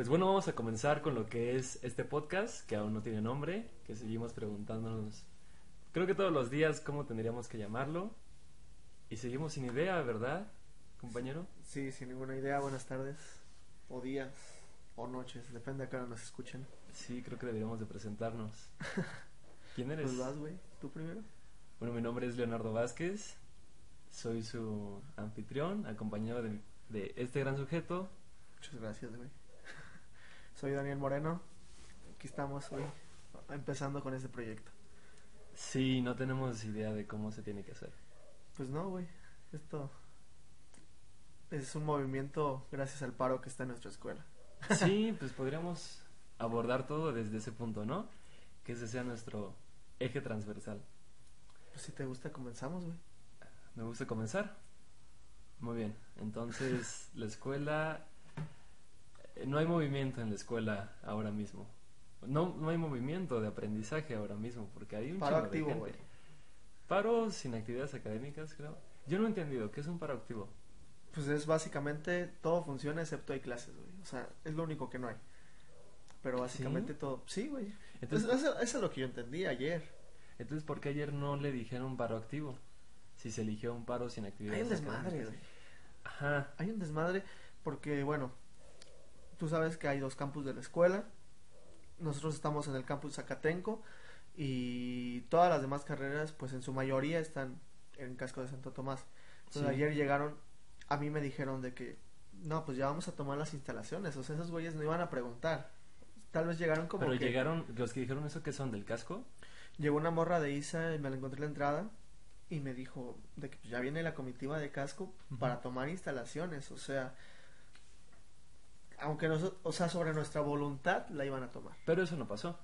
Pues bueno, vamos a comenzar con lo que es este podcast, que aún no tiene nombre, que seguimos preguntándonos, creo que todos los días, cómo tendríamos que llamarlo. Y seguimos sin idea, ¿verdad, compañero? Sí, sin ninguna idea. Buenas tardes, o días, o noches, depende de a qué hora nos escuchen. Sí, creo que deberíamos de presentarnos. ¿Quién eres? Pues vas, güey, tú primero. Bueno, mi nombre es Leonardo Vázquez, soy su anfitrión, acompañado de, de este gran sujeto. Muchas gracias, güey. Soy Daniel Moreno. Aquí estamos hoy, empezando con este proyecto. Sí, no tenemos idea de cómo se tiene que hacer. Pues no, güey. Esto es un movimiento gracias al paro que está en nuestra escuela. Sí, pues podríamos abordar todo desde ese punto, ¿no? Que ese sea nuestro eje transversal. Pues si te gusta, comenzamos, güey. Me gusta comenzar. Muy bien. Entonces, la escuela. No hay movimiento en la escuela ahora mismo. No, no hay movimiento de aprendizaje ahora mismo porque hay un Paro activo, güey. Paro sin actividades académicas, creo. Yo no he entendido. ¿Qué es un paro activo? Pues es básicamente todo funciona excepto hay clases, güey. O sea, es lo único que no hay. Pero básicamente ¿Sí? todo. Sí, güey. Entonces, eso, eso es lo que yo entendí ayer. entonces, ¿por qué ayer no le dijeron paro activo? Si se eligió un paro sin Hay actividades un desmadre, güey. Ajá. Hay un desmadre porque, bueno, tú sabes que hay dos campus de la escuela. Nosotros estamos en el campus Zacatenco y todas las demás carreras, pues en su mayoría están en Casco de Santo Tomás. Entonces Sí. ayer llegaron, a mí me dijeron de que, no, pues ya vamos a tomar las instalaciones. O sea, esos güeyes no iban a preguntar. Tal vez llegaron como Pero que... llegaron, los que dijeron eso que son del casco. Llegó una morra de Isa y me la encontré en la entrada y me dijo de que pues, ya viene la comitiva de casco para tomar instalaciones, o sea, aunque nosotros, o sea, sobre nuestra voluntad la iban a tomar. Pero eso no pasó.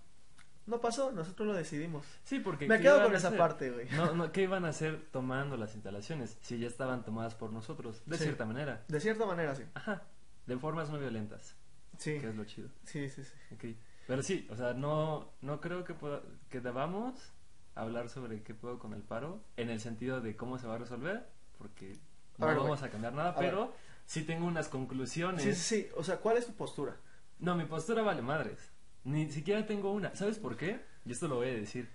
No pasó, nosotros lo decidimos. Sí, porque. Me ¿qué quedo con a esa hacer? parte, güey. No, no, ¿qué iban a hacer tomando las instalaciones si ya estaban tomadas por nosotros? De Sí. cierta manera. De cierta manera, sí. Ajá. De formas no violentas. Sí, Que es lo chido. sí, sí, sí. Ok. Pero sí, o sea, no, no creo que, pueda- que debamos hablar sobre qué puedo con el paro en el sentido de cómo se va a resolver, porque A no ver, vamos güey. a cambiar nada, A ver. Sí tengo unas conclusiones. Sí, sí, sí. O sea, ¿cuál es tu postura? No, mi postura vale madres. Ni siquiera tengo una. ¿Sabes por qué? Y esto lo voy a decir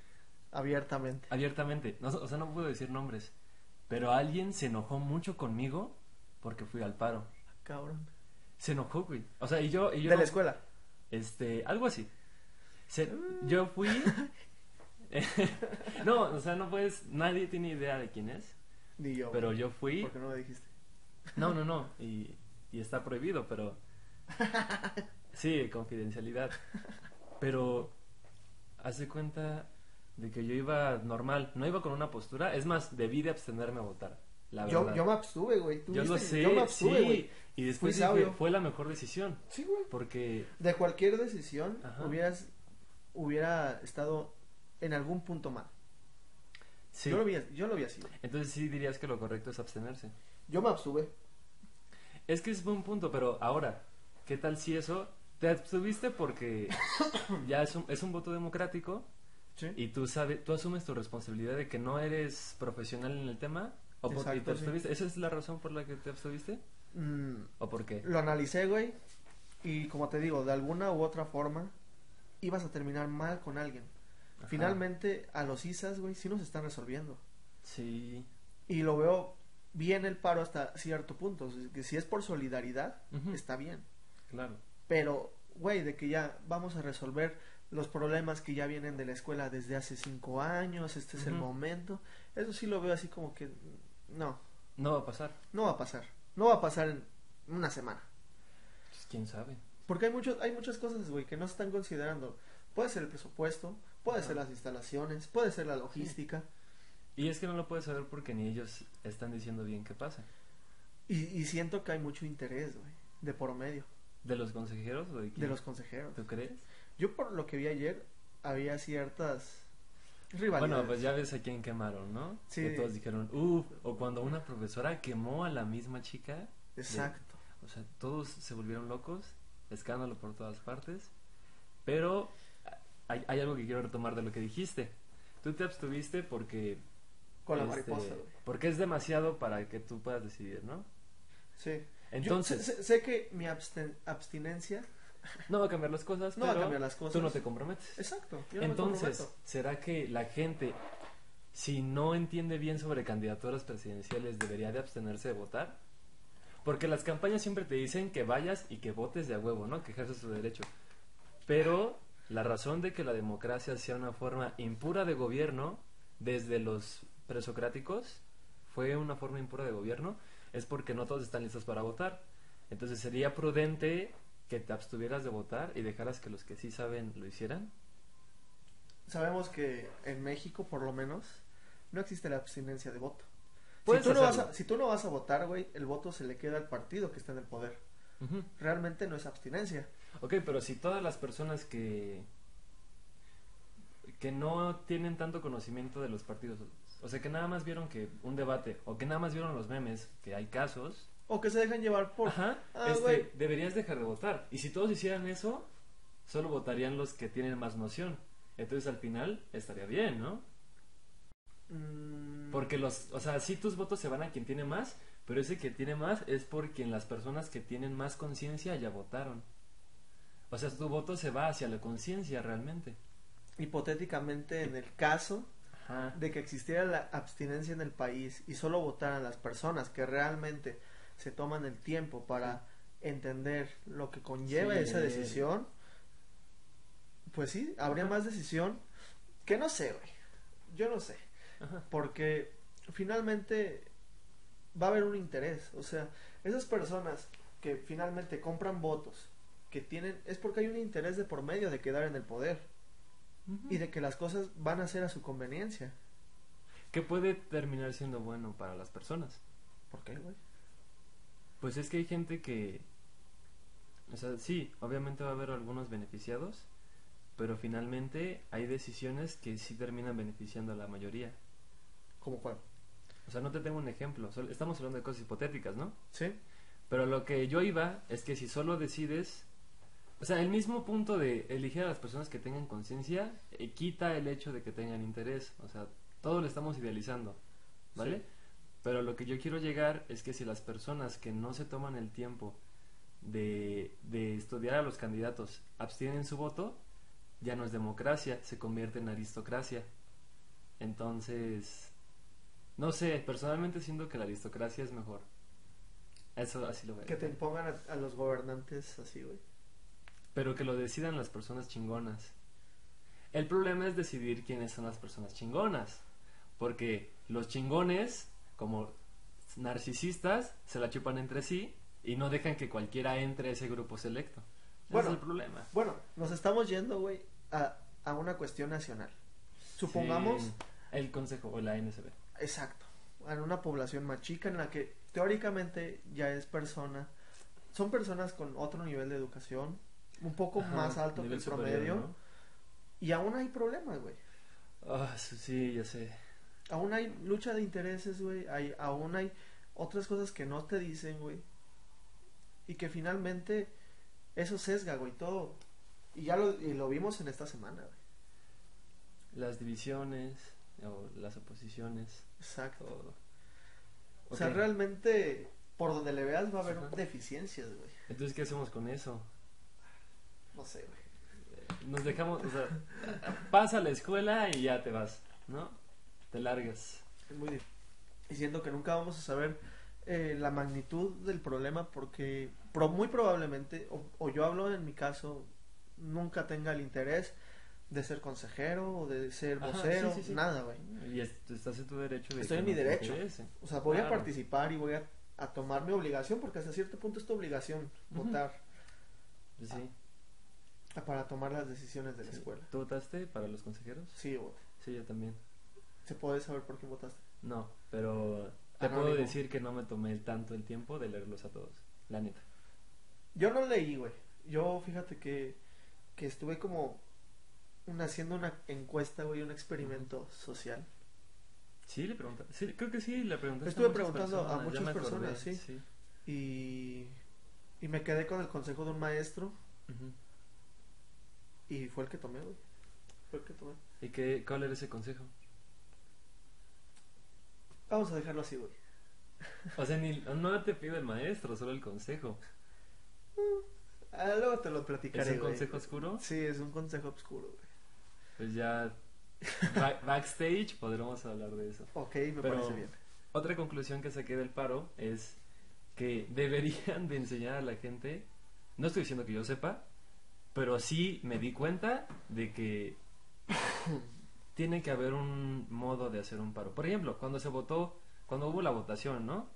Abiertamente. abiertamente. No, o sea, no puedo decir nombres. Pero alguien se enojó mucho conmigo porque fui al paro. Cabrón. Se enojó, güey. O sea, y yo... Y yo de no- la escuela. Este, algo así. Se- yo fui... no, o sea, no puedes... Nadie tiene idea de quién es. Ni yo. Pero yo fui... ¿Por qué no me dijiste? No, no, no. Y, y está prohibido, pero... Sí, confidencialidad. Pero hace cuenta de que yo iba normal, no iba con una postura. Es más, debí de abstenerme a votar. La Yo, verdad. yo me abstuve, güey. ¿Tú Yo lo sé, Yo me abstuve, sí. güey. Y después dije, fue la mejor decisión. Sí, güey. Porque, De cualquier decisión Ajá. hubieras hubiera estado en algún punto mal. sí. Yo lo vi, yo lo vi así. güey. Entonces sí dirías que lo correcto es abstenerse. Yo me abstuve. Es que es buen punto, pero ahora, ¿qué tal si eso te abstuviste porque ya es un, es un voto democrático Sí. y tú sabes, tú asumes tu responsabilidad de que no eres profesional en el tema o por, y Exacto, te sí. abstuviste? ¿Esa es la razón por la que te abstuviste? Mm, ¿O por qué? lo analicé, güey. Y como te digo, de alguna u otra forma ibas a terminar mal con alguien. Ajá. Finalmente, a los ISAs, güey, sí nos están resolviendo. Sí. Y lo veo bien el paro hasta cierto punto. O sea, que si es por solidaridad, está bien. Claro. Pero, güey, de que ya vamos a resolver los problemas que ya vienen de la escuela desde hace cinco años, este es el momento. Eso sí lo veo así como que no, No va a pasar. no va a pasar. No va a pasar en una semana. Pues, ¿Quién sabe? Porque hay muchos, hay muchas cosas, güey, que no se están considerando. Puede ser el presupuesto, puede ser las instalaciones, puede ser la logística. Y es que no lo puedes saber porque ni ellos están diciendo bien qué pasa. Y, y siento que hay mucho interés, güey, de por medio, ¿De los consejeros o de quién? de los consejeros. ¿Tú crees? Yo por lo que vi ayer, había ciertas rivalidades. Bueno, pues ya ves a quién quemaron, ¿no? Sí. Que todos dijeron, uff, o cuando una profesora quemó a la misma chica. Exacto. O sea, todos se volvieron locos, escándalo por todas partes. Pero hay, hay algo que quiero retomar de lo que dijiste. Tú te abstuviste porque... Con la este, mariposa, güey. Porque es demasiado para que tú puedas decidir, ¿no? Sí. Entonces... Sé, que mi absten- abstinencia No va a cambiar las cosas, No va a pero cambiar las cosas. tú no te comprometes. Exacto. yo no me Entonces. ¿será que la gente, si no entiende bien sobre candidaturas presidenciales, debería de abstenerse de votar? Porque las campañas siempre te dicen que vayas y que votes de a huevo, ¿no? Que ejerces tu derecho. Pero la razón de que la democracia sea una forma impura de gobierno, desde los presocráticos, fue una forma impura de gobierno, es porque no todos están listos para votar. Entonces sería prudente que te abstuvieras de votar y dejaras que los que sí saben lo hicieran. Sabemos que en México, por lo menos, no existe la abstinencia de voto. Si tú, no vas a, si tú no vas a votar, güey, el voto se le queda al partido que está en el poder. Realmente no es abstinencia. Ok, pero si todas las personas que que no tienen tanto conocimiento de los partidos, o sea, que nada más vieron que un debate o que nada más vieron los memes, que hay casos, O que se dejan llevar por... ajá, Ah, este, deberías dejar de votar. Y si todos hicieran eso, solo votarían los que tienen más noción. Entonces al final estaría bien, ¿no? Mm, Porque los, o sea, sí tus votos se van a quien tiene más, pero ese que tiene más es por quien las personas que tienen más conciencia ya votaron. O sea, tu voto se va hacia la conciencia realmente. Hipotéticamente, en el caso Ajá. de que existiera la abstinencia en el país y solo votaran las personas que realmente se toman el tiempo para entender lo que conlleva Sí. esa decisión, pues sí, habría Ajá. más decisión que no sé, güey. Yo no sé, Ajá. porque finalmente va a haber un interés, o sea, esas personas que finalmente compran votos, que tienen es porque hay un interés de por medio de quedar en el poder y de que las cosas van a ser a su conveniencia. Que puede terminar siendo bueno para las personas. ¿Por qué, güey? Pues es que hay gente que... O sea, sí, obviamente va a haber algunos beneficiados, pero finalmente hay decisiones que sí terminan beneficiando a la mayoría. ¿Cómo cuál? O sea, no te tengo un ejemplo, estamos hablando de cosas hipotéticas, ¿no? ¿Sí? Pero lo que yo iba es que si solo decides, o sea, el mismo punto de elegir a las personas que tengan conciencia eh, quita el hecho de que tengan interés, o sea, todo lo estamos idealizando, ¿vale? Sí. Pero lo que yo quiero llegar es que si las personas que no se toman el tiempo de, de estudiar a los candidatos abstienen su voto, ya no es democracia, se convierte en aristocracia. Entonces, no sé, personalmente siento que la aristocracia es mejor. Eso así lo veo. Que te impongan a, a los gobernantes así, güey. Pero que lo decidan las personas chingonas. El problema es decidir quiénes son las personas chingonas. Porque los chingones, como narcisistas, se la chupan entre sí y no dejan que cualquiera entre a ese grupo selecto. Ese Bueno. es el problema. Bueno, nos estamos yendo, güey, a, a una cuestión nacional. Supongamos, Sí, el consejo o la NSB. exacto, en una población más chica en la que teóricamente ya es persona, son personas con otro nivel de educación, un poco Ajá, más alto que el superior, promedio, ¿no? y aún hay problemas, güey. Ah, sí, sí, ya sé. Aún hay lucha de intereses, güey. Hay, aún hay otras cosas que no te dicen, güey. Y que finalmente eso sesga, güey, todo. Y ya lo, y lo vimos en esta semana, güey. Las divisiones o las oposiciones, Exacto. O sea, realmente, por donde le veas va a haber Ajá. deficiencias, güey. Entonces, ¿qué hacemos con eso? No sé, güey. Nos dejamos, o sea, pasa la escuela y ya te vas, ¿no? Te largas. Es muy difícil. Y siento que nunca vamos a saber eh, la magnitud del problema porque pro- muy probablemente, o, o yo hablo en mi caso, nunca tenga el interés de ser consejero o de ser Ajá, vocero, sí, sí, sí. nada, güey. Y es- estás en tu derecho de Estoy en mi derecho. interese. O sea, voy a participar y voy a, a tomar mi obligación porque hasta cierto punto es tu obligación votar sí. Para tomar las decisiones de la Sí. escuela. ¿Tú votaste para los consejeros? Sí, güey. Sí, yo también. ¿Se puede saber por qué votaste? No, pero te Anónimo. puedo decir que no me tomé tanto el tiempo de leerlos a todos. La neta. Yo no leí, güey. Yo, fíjate que, que estuve como una, haciendo una encuesta, güey, un experimento social. Sí, le preguntaste. Sí, creo que sí, le preguntaste. Estuve preguntando a personas, muchas acordé, personas, sí. Y, y me quedé con el consejo de un maestro Ujú. Y fue el que tomé, güey. Fue el que tomé. ¿Y qué, cuál era ese consejo? Vamos a dejarlo así, güey. O sea, ni, no te pido el maestro, solo el consejo. Ah, luego te lo platicaré, ¿Es un güey. consejo oscuro? Sí, es un consejo oscuro, güey. Pues ya ba- backstage podremos hablar de eso. Ok, me Pero- parece bien. Otra conclusión que saqué del paro es que deberían de enseñar a la gente, no estoy diciendo que yo sepa, pero sí me di cuenta de que tiene que haber un modo de hacer un paro. Por ejemplo, cuando se votó, cuando hubo la votación, ¿no?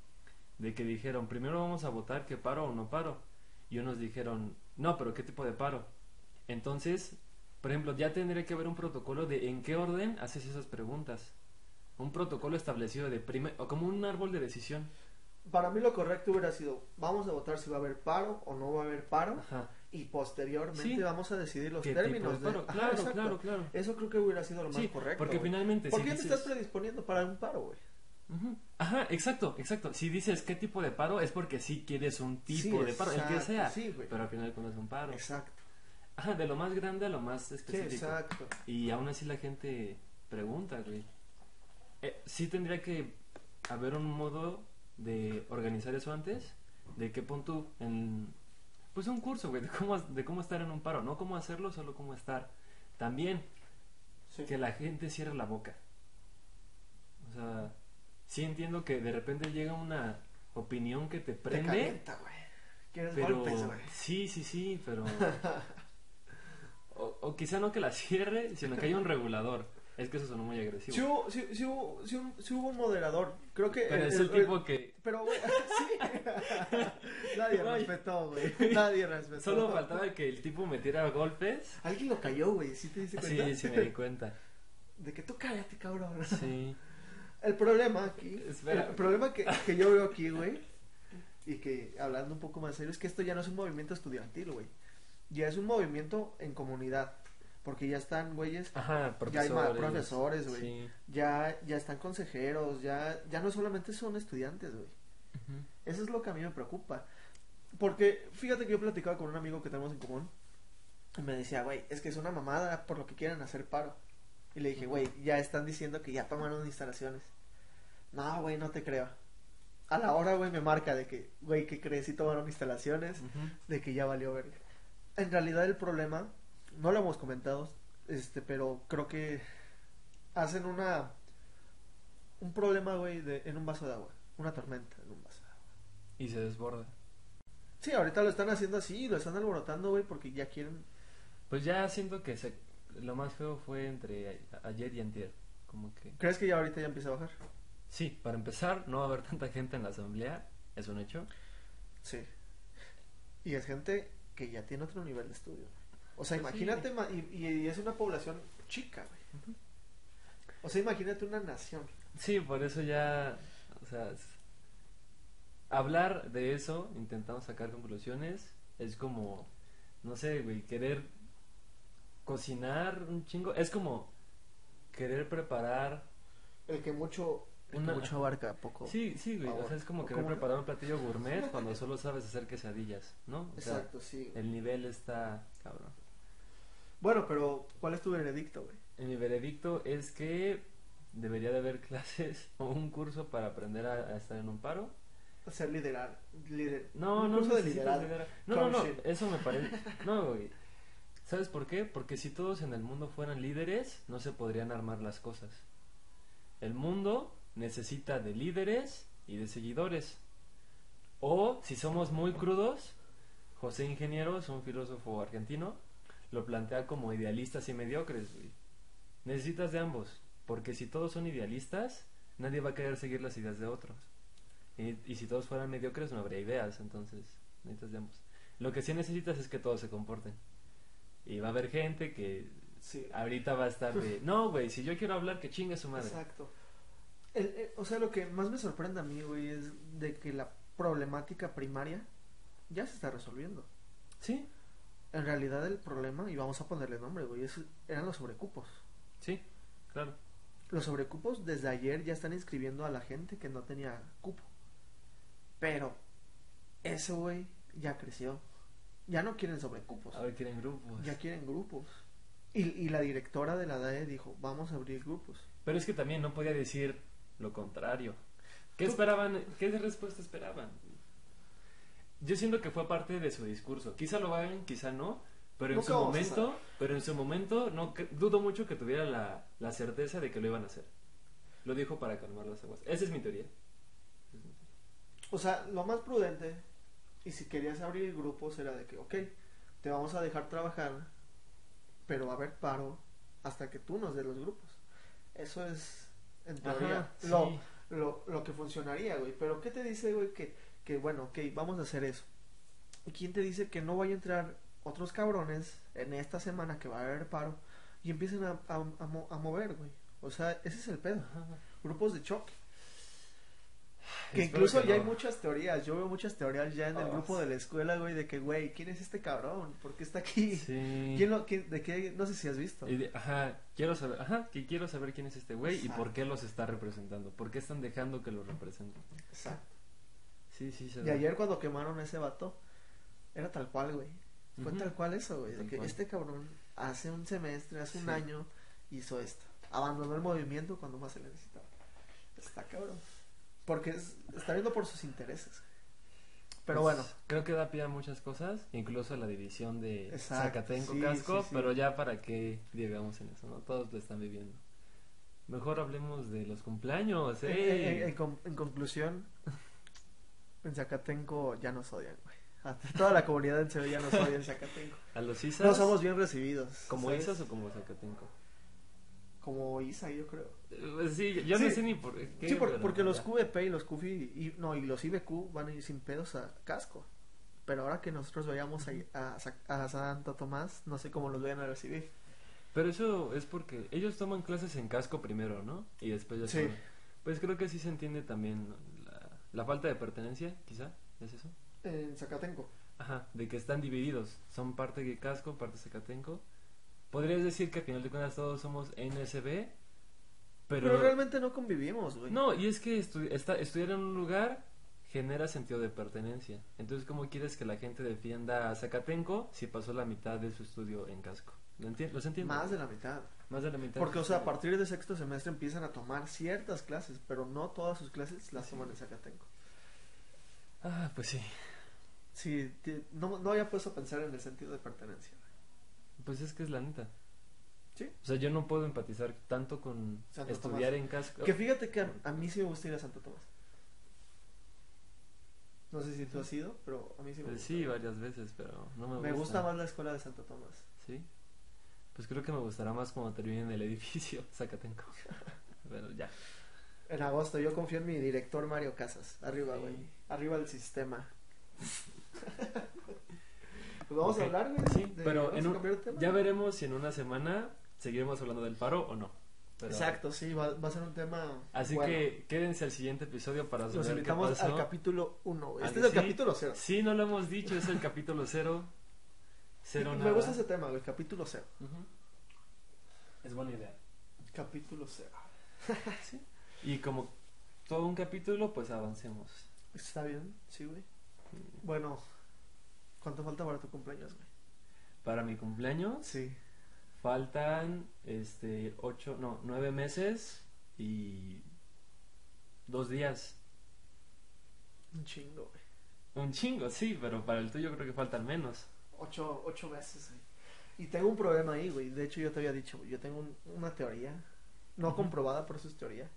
De que dijeron, primero vamos a votar que paro o no paro. Y unos dijeron, no, pero ¿qué tipo de paro? Entonces, por ejemplo, ya tendría que haber un protocolo de en qué orden haces esas preguntas. Un protocolo establecido de primer, o como un árbol de decisión. Para mí lo correcto hubiera sido, vamos a votar si va a haber paro o no va a haber paro Ajá. Y posteriormente Sí. vamos a decidir los ¿Qué términos de? Ajá, Claro, exacto. claro, claro. Eso creo que hubiera sido lo más Sí, correcto. porque güey. finalmente ¿Por si qué te estás predisponiendo para un paro, güey? Ajá, exacto, exacto. Si dices qué tipo de paro es porque sí quieres un tipo Sí, de paro, el que sea. sí, güey. pero al final es un paro. Exacto. Ajá, de lo más grande a lo más específico. exacto. y aún así la gente pregunta, güey. Eh, sí tendría que haber un modo de organizar eso antes, de que pon tú en pues un curso, güey, de cómo de cómo estar en un paro, no cómo hacerlo, solo cómo estar. También Sí. que la gente cierre la boca. O sea, sí entiendo que de repente llega una opinión que te Te prende, calienta, güey. Quieres pero golpes, güey. sí, sí, sí, pero o, o quizá no que la cierre, sino que haya un regulador. Es que eso sonó muy agresivo. Sí hubo, sí, sí hubo, sí hubo- sí hubo un moderador. Creo que. Pero el- es el el- tipo que Pero, güey, sí. Nadie respetó, güey. Nadie respetó. solo faltaba que el tipo metiera golpes. Alguien lo cayó, güey. ¿Sí te diste cuenta? Sí, sí me di cuenta. De que tú cállate, cabrón. Sí. El problema aquí. Espera. El problema que, que yo veo aquí, güey. Y que hablando un poco más serio, es que esto ya no es un movimiento estudiantil, güey. Ya es un movimiento en comunidad. Porque ya están, güeyes. Ajá, Ya hay profesores. profesores, güey. Sí. Ya, ya están consejeros. Ya, ya no solamente son estudiantes, güey. Ujú. Eso es lo que a mí me preocupa. Porque fíjate que yo platicaba con un amigo que tenemos en común. Y me decía, güey, es que es una mamada por lo que quieren hacer paro. Y le dije, güey, ya están diciendo que ya tomaron instalaciones. No, güey, no te creo. A la hora, güey, me marca de que, güey, ¿qué crees? Si tomaron instalaciones, Ujú. de que ya valió verga. En realidad el problema, no lo hemos comentado, este, pero creo que hacen una, un problema, güey, de- en un vaso de agua. Una tormenta en un vaso de agua. Y se desborda. Sí, ahorita lo están haciendo así, lo están alborotando, güey, porque ya quieren. Pues ya siento que se, lo más feo fue entre a- ayer y antier. Como que... ¿Crees que ya ahorita ya empieza a bajar? Sí, para empezar, no va a haber tanta gente en la asamblea. Es un hecho. Sí. Y es gente que ya tiene otro nivel de estudio. O sea, Pues imagínate, ma- y, y es una población chica, güey. O sea, imagínate una nación. Sí, por eso ya, o sea, es- hablar de eso, intentando sacar conclusiones, es como, no sé, güey, querer cocinar un chingo, es como querer preparar, El que mucho, Una- mucho abarca poco. sí, sí, güey, o sea, es como querer como- preparar un platillo gourmet cuando solo sabes hacer quesadillas, ¿no? O sea, Exacto, sí. el nivel está cabrón. Bueno, pero ¿cuál es tu veredicto, güey? En mi veredicto es que debería de haber clases o un curso para aprender a- a estar en un paro. Ser liderar. Lider... No, un no, curso de necesitas liderazgo. liderar. No, no, no, eso me parece. No, güey. ¿Sabes por qué? Porque si todos en el mundo fueran líderes, no se podrían armar las cosas. El mundo necesita de líderes y de seguidores. O, si somos muy crudos, José Ingenieros, un filósofo argentino, lo plantea como idealistas y mediocres, güey. Necesitas de ambos, porque si todos son idealistas, nadie va a querer seguir las ideas de otros. Y, y si todos fueran mediocres no habría ideas, entonces necesitas de ambos. Lo que sí necesitas es que todos se comporten. Y va a haber gente que Sí. ahorita va a estar de, no, güey, si yo quiero hablar, que chingue su madre. Exacto. El- el- o sea, lo que más me sorprende a mí, güey, es de que la problemática primaria ya se está resolviendo. Sí, En realidad el problema, y vamos a ponerle nombre, güey, es- eran los sobrecupos. sí, claro. Los sobrecupos desde ayer ya están inscribiendo a la gente que no tenía cupo. Pero eso, güey, ya creció. Ya no quieren sobrecupos. Ahora quieren grupos. Ya quieren grupos. Y, y la directora de la DAE dijo, vamos a abrir grupos. Pero es que también no podía decir lo contrario. ¿Qué esperaban? ¿Qué respuesta esperaban? Yo siento que fue parte de su discurso. Quizá lo hagan, quizá no, pero en Nunca su vamos a momento, pero en su momento no cre- dudo mucho que tuviera la, la certeza de que lo iban a hacer. Lo dijo para calmar las aguas. Esa es mi teoría. O sea, lo más prudente, y si querías abrir grupos, era de que, ok, te vamos a dejar trabajar, pero va a haber paro hasta que tú nos des los grupos. Eso es, en teoría, Ajá, sí. lo, lo, lo que funcionaría, güey. Pero ¿qué te dice, güey? Que, que, bueno, ok, vamos a hacer eso. ¿Y quién te dice que no vaya a entrar otros cabrones en esta semana que va a haber paro y empiecen a, a, a mo- a mover, güey? O sea, ese es el pedo. Grupos de choque. Que Espero incluso que ya no. hay muchas teorías. Yo veo muchas teorías ya en el Ah, grupo sí. de la escuela, güey, de que, güey, ¿quién es este cabrón? ¿Por qué está aquí? Sí. ¿Quién lo, quién- ¿De qué? No sé si has visto. Y de- ajá, quiero saber, ajá, que quiero saber quién es este güey y por qué los está representando, por qué están dejando que los representen. Exacto. Sí, sí, se Y ve. ayer cuando quemaron a ese vato, era tal cual, güey. Fue Ujú. tal cual eso, güey. De Tal que cual. este cabrón hace un semestre, hace un Sí. año, hizo esto. Abandonó el movimiento cuando más se le necesitaba. Está cabrón. Porque es- está viendo por sus intereses. Pero Pues, bueno, Creo que da pie a muchas cosas, incluso la división de Exacto, Zacatenco sí, Casco, sí, sí. pero ya para qué digamos en eso, ¿no? Todos lo están viviendo. Mejor hablemos de los cumpleaños, en, ¡eh! en- en con- en conclusión, en Zacatenco ya nos odian, güey. Toda la comunidad en ya nos odia en Zacatenco. A los ISAS, No somos bien recibidos. ¿como ¿sabes? ISAS o como Zacatenco? Como Isa, yo creo. Eh, sí, yo no sé ni por qué. Sí, por- porque los. QVP y los QFI y, no, y los IBQ van a ir sin pedos a casco. Pero ahora que nosotros vayamos a, a, a Santo Tomás, no sé cómo los vayan a recibir. Pero eso es porque ellos toman clases en casco primero, ¿no? Y después ya Sí. Pues creo que sí se entiende también. La, falta de pertenencia, quizá, ¿es eso? En Zacatenco. Ajá, de que están divididos. Son parte de casco, parte Zacatenco. Podrías decir que al final de cuentas todos somos NSB, pero... Pero, realmente no convivimos, güey. No, y es que estu- está- estudiar en un lugar genera sentido de pertenencia. Entonces, ¿cómo quieres que la gente defienda a Zacatenco si pasó la mitad de su estudio en casco? ¿Lo enti- ¿Los entiendo? Más de la mitad. Más de la mitad. Porque, o sea, a partir de sexto semestre empiezan a tomar ciertas clases, pero no todas sus clases las toman en Zacatenco. Ah, pues sí. Sí, no, no había puesto a pensar en el sentido de pertenencia. Pues es que es la neta. Sí. O sea, yo no puedo empatizar tanto con Santo estudiar Tomás. en casco. Que fíjate que a, a mí sí me gusta ir a Santo Tomás. No sé si tú has ido, pero a mí sí me Pues gusta. sí, varias veces, pero no me gusta. Me gusta más la escuela de Santo Tomás. Sí. Pues creo que me gustará más cuando termine en el edificio Zacatenco. pero ya. En agosto, yo confío en mi director Mario Casas. Arriba, Sí. güey. Arriba el sistema. pues vamos a hablar, güey. Sí, de- pero en un- tema. ya veremos si en una semana seguiremos hablando del paro o no. Pero- Exacto, sí, va, va a ser un tema. Así bueno. que quédense al siguiente episodio para saber qué invitamos pasó. al capítulo 1. ¿A Este es el sí? capítulo 0. Sí, no lo hemos dicho, es el capítulo cero. Cero Me nada. gusta ese tema, el capítulo 0. Ujú. Es buena idea. Capítulo 0. Sí. Y como todo un capítulo, pues avancemos. ¿Está bien? Sí, güey. Bueno, ¿cuánto falta para tu cumpleaños, güey? Para mi cumpleaños Sí. faltan este ocho, no, nueve meses y dos días. Un chingo, güey. Un chingo, sí, pero para el tuyo creo que faltan menos. Ocho, ocho meses, güey. Y tengo un problema ahí, güey. De hecho, yo te había dicho, güey, yo tengo un- una teoría. No comprobada, pero eso es teoría.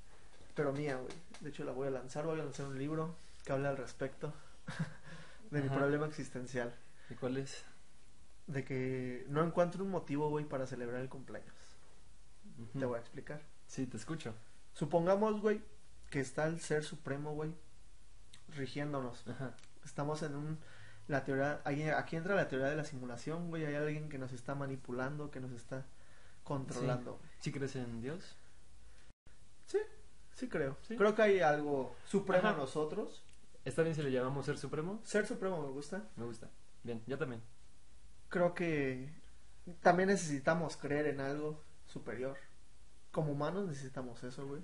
Pero mía, güey. De hecho, la voy a lanzar. Voy a lanzar un libro que habla al respecto de mi problema existencial. ¿Y cuál es? De que no encuentro un motivo, güey, para celebrar el cumpleaños. Te voy a explicar. Sí, te escucho. Supongamos, güey, que está el ser supremo, güey, rigiéndonos. Ajá. Estamos en un la teoría aquí entra la teoría de la simulación, güey, hay alguien que nos está manipulando, que nos está controlando. ¿Sí crees en Dios? Sí, creo. Sí. Creo que hay algo supremo en nosotros. ¿Está bien si le llamamos ser supremo? Ser supremo me gusta. Me gusta. Bien, yo también. Creo que también necesitamos creer en algo superior. Como humanos necesitamos eso, güey.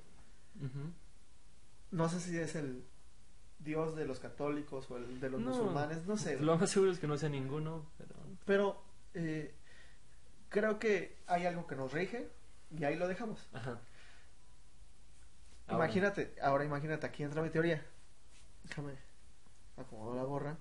No sé si es el Dios de los católicos o el de los No. musulmanes, no sé. Lo más seguro es que no sea ninguno, pero... Pero eh, creo que hay algo que nos rige y ahí lo dejamos. Ajá. Ahora, Imagínate, ahora imagínate, aquí entra mi teoría. Déjame acomodo la gorra.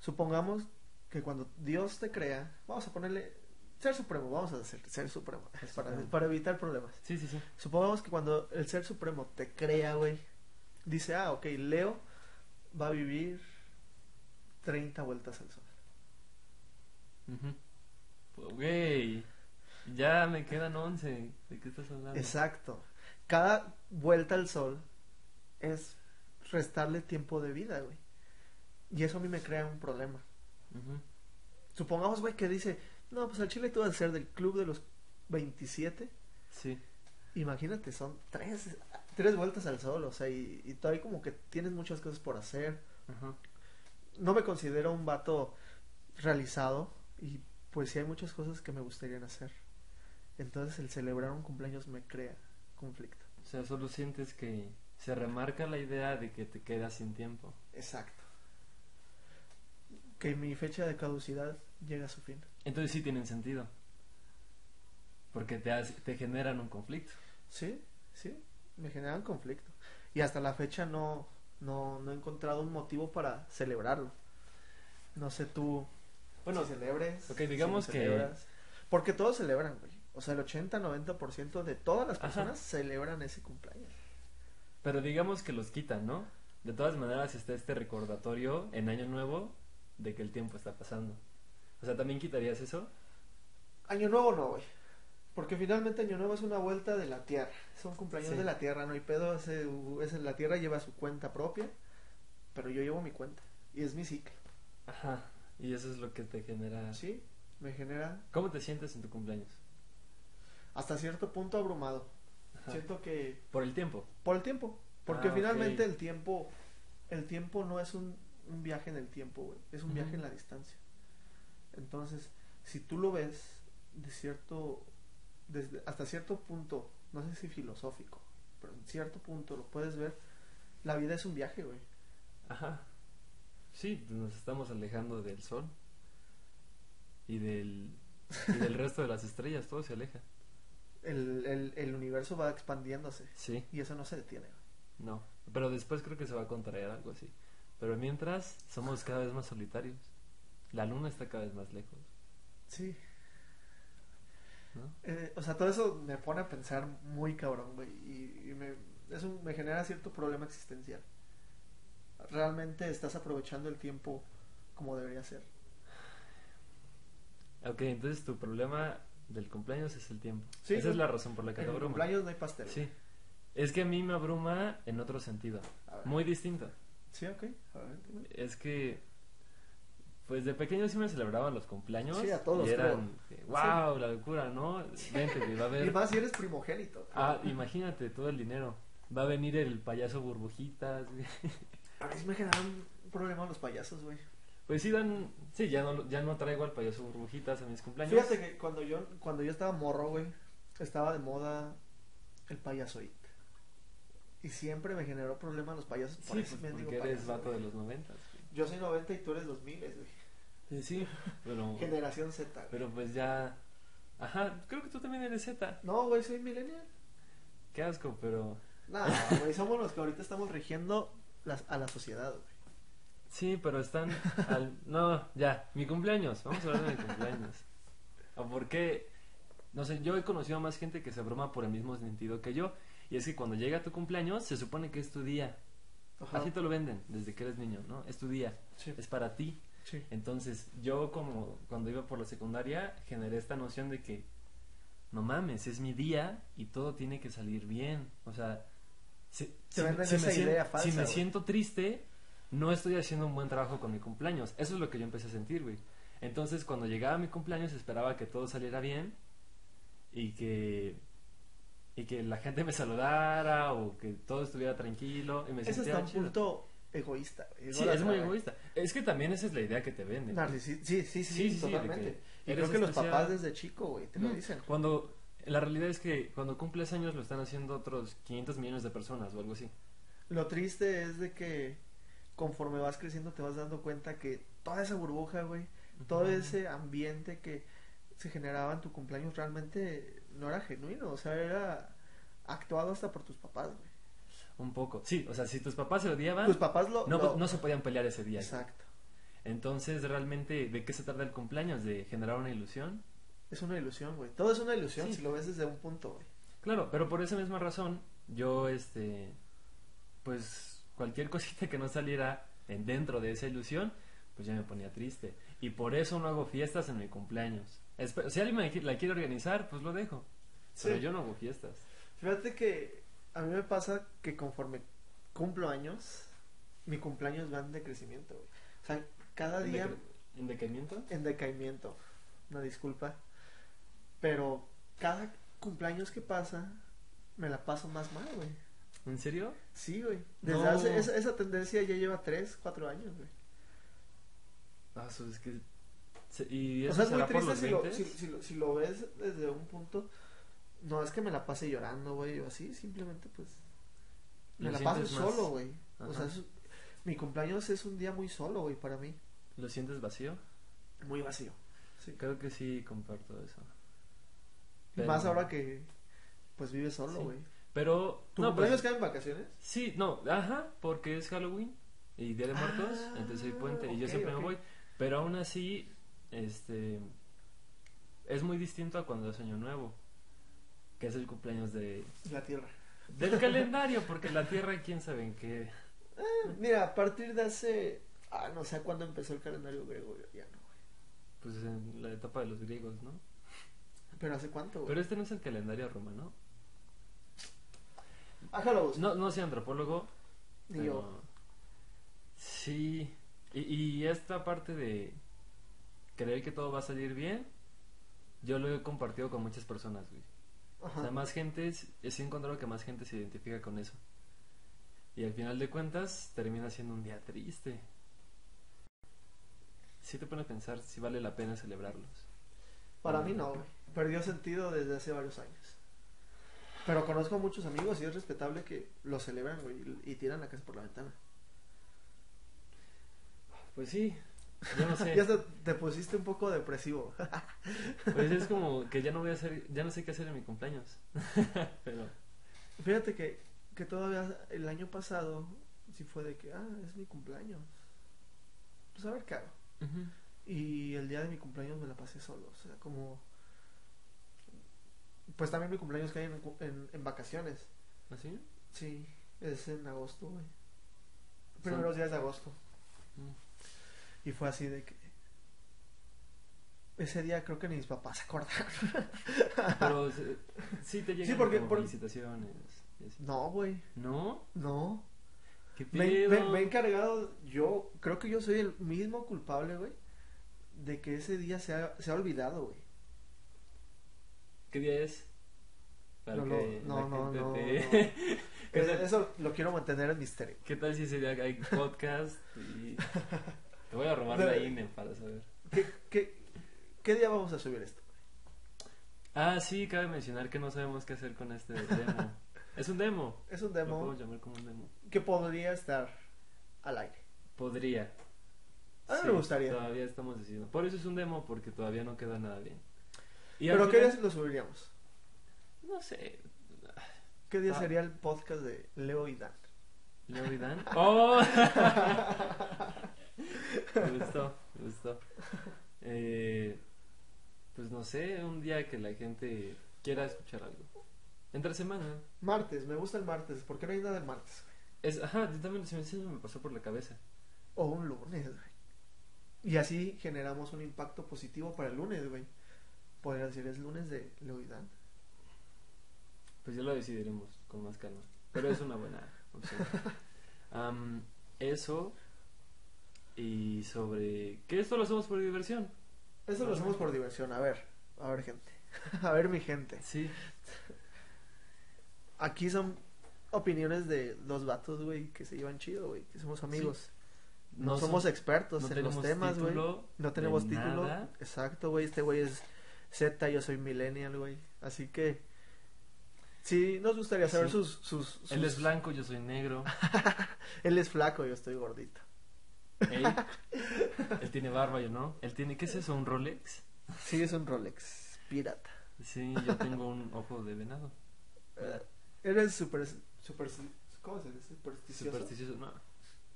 Supongamos que cuando Dios te crea, vamos a ponerle ser supremo, vamos a decir ser supremo, para, para evitar problemas. Sí, sí, sí. Supongamos que cuando el ser supremo te crea, güey, dice, ah, ok, Leo va a vivir 30 vueltas al sol. Pues, Güey, ya me quedan 11. ¿De qué estás hablando? Exacto. Cada vuelta al sol es restarle tiempo de vida, güey. Y eso a mí me crea un problema. Supongamos, güey, que dice, no, pues al Chile tú vas a ser del club de los 27. Sí. Imagínate, son tres, tres vueltas al sol, o sea, y, y todavía como que tienes muchas cosas por hacer. Ajá. No me considero un vato realizado y pues sí hay muchas cosas que me gustaría hacer. Entonces el celebrar un cumpleaños me crea conflicto. O sea, solo sientes que se remarca la idea de que te quedas sin tiempo. Exacto. Que mi fecha de caducidad llega a su fin. Entonces sí tienen sentido. Porque te, te generan un conflicto. Sí, sí, me generan conflicto. Y hasta la fecha no, no, no he encontrado un motivo para celebrarlo. No sé tú Bueno, si celebres. ok, digamos si no que-. Porque todos celebran, güey. O sea, el 80-90% de todas las Ajá. personas celebran ese cumpleaños. pero digamos que los quitan, ¿no? De todas maneras está este recordatorio en Año Nuevo de que el tiempo está pasando. O sea, ¿también quitarías eso? Año Nuevo no, güey. Porque finalmente Año Nuevo es una vuelta de la Tierra. Es un cumpleaños Sí. de la Tierra, no hay pedo. Ese, ese- la Tierra lleva su cuenta propia. Pero yo llevo mi cuenta. Y es mi ciclo. Ajá. Y eso es lo que te genera... Sí, me genera ¿Cómo te sientes en tu cumpleaños? hasta cierto punto abrumado. Ajá. Siento que Por el tiempo. por el tiempo, porque Ah, finalmente el tiempo el tiempo no es un, un viaje en el tiempo, güey, es un viaje en la distancia. Entonces, si tú lo ves de cierto desde hasta cierto punto, no sé si filosófico, pero en cierto punto lo puedes ver, la vida es un viaje, güey. Ajá. Sí, nos estamos alejando del sol. Y del, y del resto de las estrellas, todo se aleja. El, el, el universo va expandiéndose Sí, y eso no se detiene. no. Pero después creo que se va a contraer algo así. Pero mientras, somos cada vez más solitarios. La luna está cada vez más lejos. Sí. ¿No? Eh, o sea, todo eso me pone a pensar muy cabrón, güey. Y, y me, eso me genera cierto problema existencial. ¿Realmente estás aprovechando el tiempo como debería ser? Ok, entonces tu problema del cumpleaños es el tiempo. Sí, Esa es la razón por la que En te abruma. cumpleaños no hay pastel. Sí. Es que a mí me abruma en otro sentido. Muy distinto. Sí, ok. A ver. Es que, pues de pequeño sí me celebraban los cumpleaños. Sí, a todos, Y eran, wow, la locura, ¿no? Vente, va a Y haber. más si eres primogénito. Ah, imagínate todo el dinero. Va a venir el payaso burbujitas. güey. A mí sí me generan un problema los payasos, güey. Pues sí, dan. Sí, ya no, ya no traigo al payaso burbujitas a mis cumpleaños. Fíjate que cuando yo, cuando yo estaba morro, güey, estaba de moda el payaso it. Y siempre me generó problema los payasos. Por Sí, eso pues, porque eres vato güey. de los noventas. Yo soy 90 y tú eres 2000, güey. Sí, sí, pero. Generación Z. güey. Pero pues ya. Ajá, creo que tú también eres Z. No, güey, soy millennial. Qué asco, pero. No, güey, somos los que ahorita estamos rigiendo las, a la sociedad, güey. Sí, pero están al... No, ya, mi cumpleaños. Vamos a hablar de mi cumpleaños. ¿O por qué? No sé, yo he conocido a más gente que se broma por el mismo sentido que yo. Y es que cuando llega tu cumpleaños, se supone que es tu día. Ajá. Así te lo venden desde que eres niño, ¿no? Es tu día, Sí, es para ti. Sí. Entonces, yo como cuando iba por la secundaria, generé esta noción de que, no mames, es mi día y todo tiene que salir bien. O sea, si, si- venden si esa me, falsa, siento triste, no estoy haciendo un buen trabajo con mi cumpleaños. Eso es lo que yo empecé a sentir, güey. Entonces, cuando llegaba mi cumpleaños, esperaba que todo saliera bien y que y que la gente me saludara o que todo estuviera tranquilo y me sentía está un chido. punto egoísta. Sí, es muy egoísta. Es que también esa es la idea que te venden. Sí, sí, sí, Sí, totalmente. y creo que los papás desde chico, güey, te lo Mm. dicen. Cuando la realidad es que cuando cumples años lo están haciendo otros 500 millones de personas o algo así. Lo triste es de que conforme vas creciendo te vas dando cuenta que toda esa burbuja, güey, todo ese ambiente que se generaba en tu cumpleaños realmente no era genuino, o sea, era actuado hasta por tus papás, güey. Un poco. Sí, o sea, si tus papás se odiaban, Tus papás lo... no, lo- no se podían pelear ese día. Exacto. Entonces, realmente, ¿de qué se trata el cumpleaños? ¿De generar una ilusión? Es una ilusión, güey. Todo es una ilusión Sí. si lo ves desde un punto, güey. Claro, pero por esa misma razón, yo, este, pues, cualquier cosita que no saliera en, dentro de esa ilusión, pues ya me ponía triste. Y por eso no hago fiestas en mi cumpleaños. Si alguien me la quiere organizar, pues lo dejo. Pero yo no hago fiestas. Fíjate que a mí me pasa que conforme cumplo años, mi cumpleaños van de crecimiento, güey. O sea, cada ¿En, día en decaimiento? en decaimiento. Una disculpa. Pero cada cumpleaños que pasa, me la paso más mal, güey. ¿En serio? Sí, güey. Desde No. hace, esa, esa tendencia ya lleva 3, 4 años, güey. Ah, eso es que... ¿Y O eso sea, es muy triste si lo, 20? si, si lo, si lo ves desde un punto. No es que me la pase llorando, güey, o así, simplemente pues. Me la paso solo, güey. O sea, es- mi cumpleaños es un día muy solo, güey, para mí. ¿Lo sientes vacío? Muy vacío. Sí. Creo que sí comparto eso. Y Más ahora que pues vives solo, Sí. güey. Pero... ¿Tu no, cumpleaños pues, cae en vacaciones? Sí, no, ajá, porque es Halloween y Día de Muertos, Ah, entonces hay puente y yo siempre me voy. Pero aún así, este, es muy distinto a cuando es Año Nuevo, que es el cumpleaños de, La tierra. del calendario, porque la Tierra, quién sabe en qué. Mira, a partir de hace. Ah, no sé cuándo empezó el calendario griego, ya no, güey. Pues en la etapa de los griegos, ¿no? Pero hace cuánto, güey. Pero este no es el calendario romano. Ájalo, busco. No, no soy antropólogo, Ni pero yo. sí. Y, y esta parte de creer que todo va a salir bien, yo lo he compartido con muchas personas, güey. Ajá. O sea, más gente, he encontrado que más gente se identifica con eso. Y al final de cuentas termina siendo un día triste. Sí te pone a pensar si vale la pena celebrarlos. Para mí no. Perdió sentido desde hace varios años. Pero conozco a muchos amigos y es respetable que lo celebran, güey, y tiran la casa por la ventana. Pues sí, yo no sé. Ya te pusiste un poco depresivo. Pues es como que ya no voy a hacer, ya no sé qué hacer en mi cumpleaños. Pero Fíjate que, que todavía el año pasado sí fue de que, ah, es mi cumpleaños. Pues a ver qué hago. Y el día de mi cumpleaños me la pasé solo. O sea, como... Pues también mi cumpleaños cae en, en, en vacaciones. ¿así? Sí, es en agosto, güey. Primeros días de agosto. Mm. Y fue así de que... Ese día creo que ni mis papás se acordaron. Pero se- sí te llegan Sí, porque- como por- felicitaciones. No, güey. ¿No? No. ¿Qué Me, pedo? me- me he encargado, yo creo que yo soy el mismo culpable, güey, de que ese día se ha, se ha olvidado, güey. ¿Qué día es? Para No, que no, la no, gente no, te- ¿Qué Eh, tal? Eso lo quiero mantener en misterio. ¿Qué tal si ese día hay podcast y te voy a robar la INE para saber? ¿Qué, qué, qué día vamos a subir esto? Ah, sí, cabe mencionar que no sabemos qué hacer con este demo. es un demo. Es un Lo demo podemos llamar como un demo. que podría estar al aire. Podría. A mí Sí, me gustaría. Todavía estamos decidiendo. Por eso es un demo, porque todavía no queda nada bien. Y Pero ¿qué día lo subiríamos? No sé. ¿Qué día Ah. sería el podcast de Leo y Dan? ¿Leo y Dan? ¡Oh! me gustó, me gustó. Eh, pues no sé, un día que la gente quiera escuchar algo. Entre semana. Martes, me gusta el martes. ¿Por qué no hay nada el martes? Es, ajá, yo también se me, me pasó por la cabeza. O un lunes, güey. Y así generamos un impacto positivo para el lunes, güey. Podría decir, es lunes de Leo y Dan. Pues ya lo decidiremos con más calma. Pero es una buena opción. Eso. Y sobre. Que esto lo hacemos por diversión. Eso lo hacemos por diversión. A ver, a ver, gente. A ver, mi gente. Sí. Aquí son opiniones de dos vatos, güey, que se llevan chido, güey, que somos amigos. No, No somos expertos no en los temas, güey. No tenemos título. nada. Exacto, güey. Este güey es Z, yo soy millennial, güey. Así que sí, nos gustaría saber Sí. sus, sus, sus- Él es blanco, yo soy negro. Él es flaco, yo estoy gordito. Él, él tiene barba, yo no. Él tiene, ¿qué es eso? ¿Un Rolex? Sí, es un Rolex pirata. Sí, yo tengo un ojo de venado. Eh, eres super, super, ¿cómo se dice? Supersticioso. Supersticioso, no.